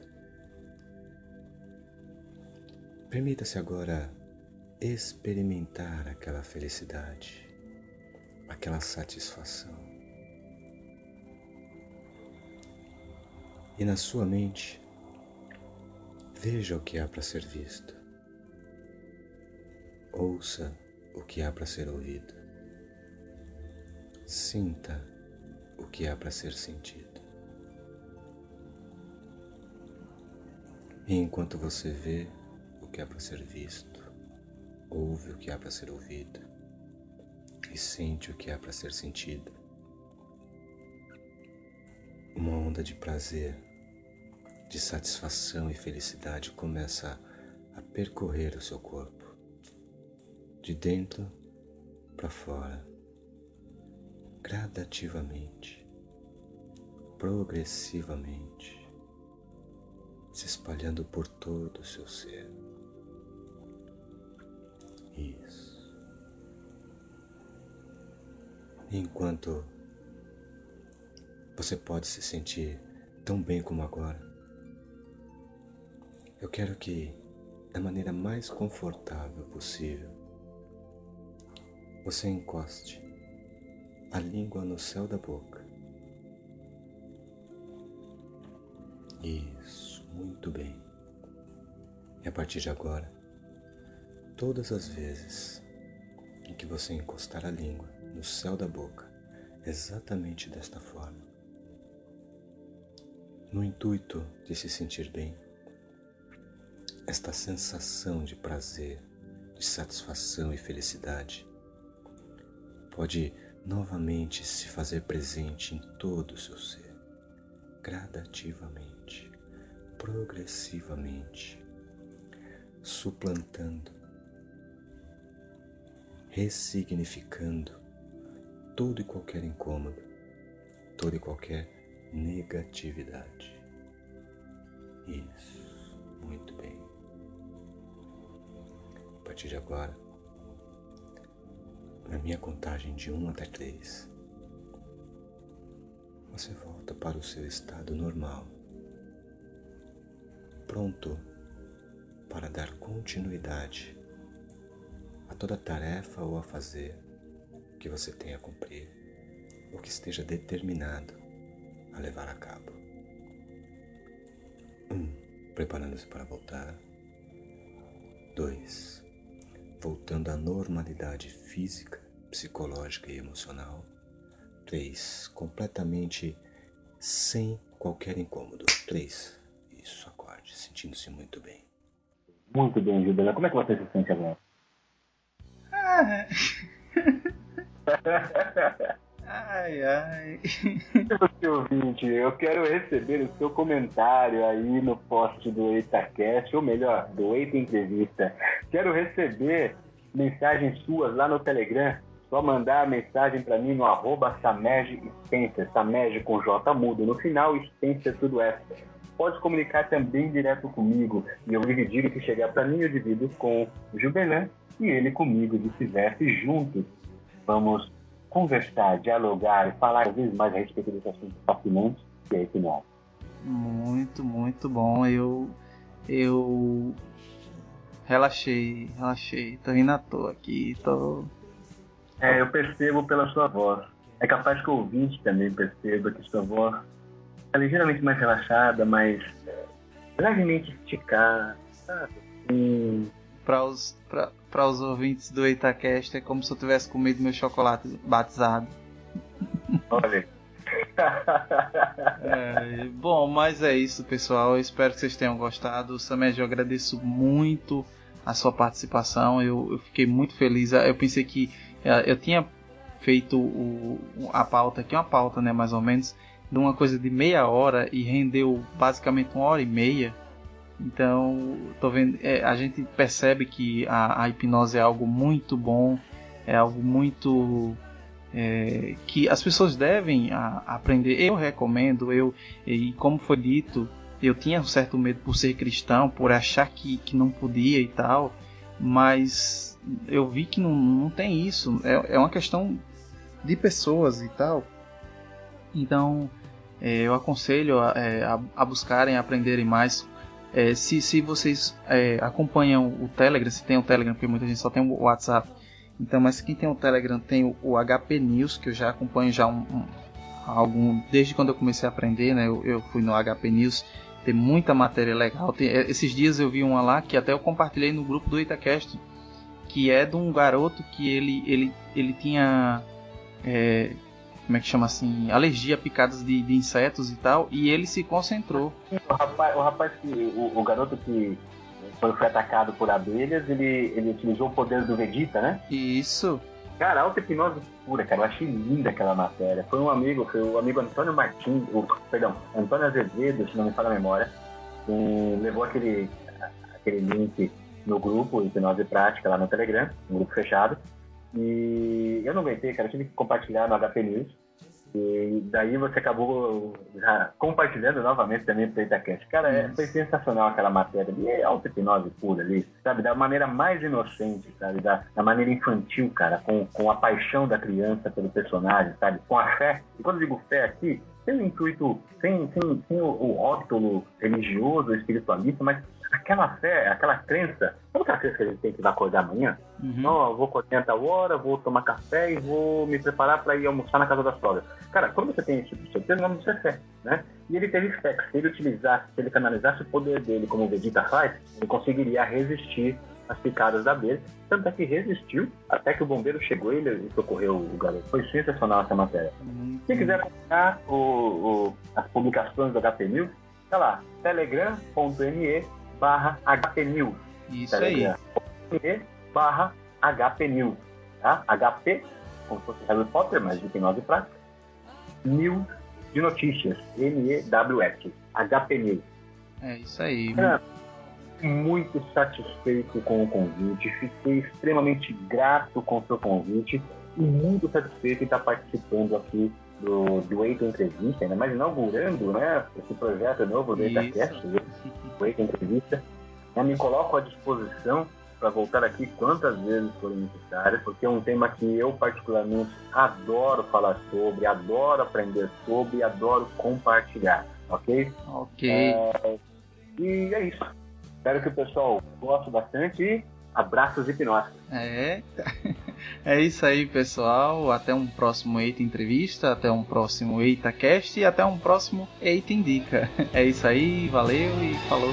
S5: Permita-se agora experimentar aquela felicidade, aquela satisfação. E na sua mente, veja o que há para ser visto. Ouça o que há para ser ouvido. Sinta o que há para ser sentido. E enquanto você vê o que há para ser visto, ouve o que há para ser ouvido e sente o que há para ser sentido, uma onda de prazer, de satisfação e felicidade começa a percorrer o seu corpo, de dentro para fora gradativamente, progressivamente, se espalhando por todo o seu ser. Isso. Enquanto você pode se sentir tão bem como agora, eu quero que, da maneira mais confortável possível, você encoste a língua no céu da boca. Isso, muito bem. E a partir de agora, Todas as vezes em que você encostar a língua no céu da boca, exatamente desta forma, no intuito de se sentir bem, esta sensação de prazer, de satisfação e felicidade pode novamente se fazer presente em todo o seu ser, gradativamente, progressivamente, suplantando, ressignificando todo e qualquer incômodo, toda e qualquer negatividade. Isso, muito bem. A partir de agora, na minha contagem de 1 até 3, você volta para o seu estado normal, pronto para dar continuidade a toda tarefa ou a fazer que você tenha a cumprir ou que esteja determinado a levar a cabo. Um, preparando-se para voltar. Dois, voltando à normalidade física, psicológica e emocional. Três, completamente sem qualquer incômodo. Três, isso, acorde, sentindo-se muito bem.
S3: Muito bem, Juliana. Como é que você se sente agora?
S1: Ah. ai, ai.
S3: Você ouvinte, eu quero receber o seu comentário aí no post do EitaCast, ou melhor, do Eita Entrevista. Quero receber mensagens suas lá no Telegram. Só mandar a mensagem para mim no arroba Samej Spencer, com J mudo no final, Spencer tudo extra. Pode comunicar também direto comigo e eu dividir o que chegar para mim eu divido com o Jubelan e ele comigo, vice-versa, juntos vamos conversar, dialogar e falar às vezes mais a respeito desse assunto fascinante que é esse nome.
S1: Muito, muito bom. Eu. Eu. Relaxei, relaxei. Tô rindo à toa aqui. Tô.
S3: É, eu percebo pela sua voz. É capaz que o ouvinte também perceba que sua voz é ligeiramente mais relaxada, mais levemente esticada, sabe?
S1: Para os, pra, pra os ouvintes do Itacast, é como se eu tivesse comido meu chocolate batizado.
S3: olha.
S1: É, bom, mas é isso, pessoal. Eu espero que vocês tenham gostado. Samed, eu agradeço muito a sua participação. Eu, eu fiquei muito feliz. Eu pensei que é, eu tinha feito o, a pauta aqui, uma pauta, né, mais ou menos, de uma coisa de meia hora e rendeu basicamente uma hora e meia. Então, tô vendo, é, a gente percebe que a, a hipnose é algo muito bom, é algo muito é, que as pessoas devem a- aprender. Eu recomendo, eu e como foi dito, eu tinha um certo medo por ser cristão, por achar que, que não podia e tal, mas eu vi que não, não tem isso. É, é uma questão de pessoas e tal. Então, é, eu aconselho a, é, a, a buscarem, a aprenderem mais. É, se, se vocês é, acompanham o Telegram, se tem o Telegram, porque muita gente só tem o WhatsApp. Então, mas quem tem o Telegram tem o, o HP News, que eu já acompanho já um, um- algum desde quando eu comecei a aprender, né? Eu, eu fui no HP News, tem muita matéria legal. Tem- é, esses dias eu vi uma lá que até eu compartilhei no grupo do Itacast, que é de um garoto que ele ele ele tinha é, como é que chama assim, alergia a picadas de, de insetos e tal, e ele se concentrou.
S3: O rapaz, o, rapaz que, o, o garoto que foi, foi atacado por abelhas, ele, ele utilizou o poder do Vegeta, né?
S1: Isso
S3: Cara, auto-hipnose pura, cara. Eu achei linda aquela matéria. Foi um amigo, foi o amigo Antônio Martins, o, perdão, Antônio Azevedo, se não me falha a memória, que levou aquele, aquele link no grupo Hipnose Prática lá no Telegram, um grupo fechado. E eu não aguentei, cara. Eu tive que compartilhar no HP News. E daí você acabou já compartilhando novamente também pro Itacast. Cara, é, foi sensacional aquela matéria ali. É auto-hipnose pura ali, sabe? Da maneira mais inocente, sabe? Da, da maneira infantil, cara. Com, com a paixão da criança pelo personagem, sabe? Com a fé. E quando eu digo fé aqui, sem o intuito, sem, sem, sem o, o rótulo religioso, espiritualista, mas aquela fé, aquela crença. Sabe aquela crença que a gente tem que vai acordar amanhã?
S1: uhum.
S3: Não, eu vou acordar tal hora, vou tomar café e vou me preparar para ir almoçar na casa da sogra. Cara, quando você tem esse tipo de certeza, o nome disso é fé, né? E ele teve fé que se ele utilizasse, se ele canalizasse o poder dele como o Vegeta faz, ele conseguiria resistir as picadas da abelha, tanto é que resistiu até que o bombeiro chegou e ele socorreu o garoto. Foi sensacional essa matéria.
S1: Muito
S3: Quem quiser acompanhar o, o- as publicações do HP News, tá lá, telegram.me barra HP News.
S1: Isso aí.
S3: telegram.me barra HP News. Tá? HP, como se fosse Harry Potter, mas de hipnose prática. News de notícias. N-E-W-S. HP News.
S1: É isso aí.
S3: É. muito satisfeito com o convite, fiquei extremamente grato com o seu convite e muito satisfeito em estar participando aqui do, do Eito Entrevista, ainda mais inaugurando né, esse projeto novo do EitaCast, o Eito Entrevista. Eu me coloco à disposição para voltar aqui quantas vezes forem necessárias, porque é um tema que eu particularmente adoro falar sobre, adoro aprender sobre, adoro compartilhar, ok?
S1: Ok.
S3: E é isso. Espero que o pessoal goste bastante e abraços hipnóticos.
S1: É. É isso aí, pessoal. Até um próximo Eita Entrevista, até um próximo Eita Cast e até um próximo Eita Indica. É isso aí, valeu e falou.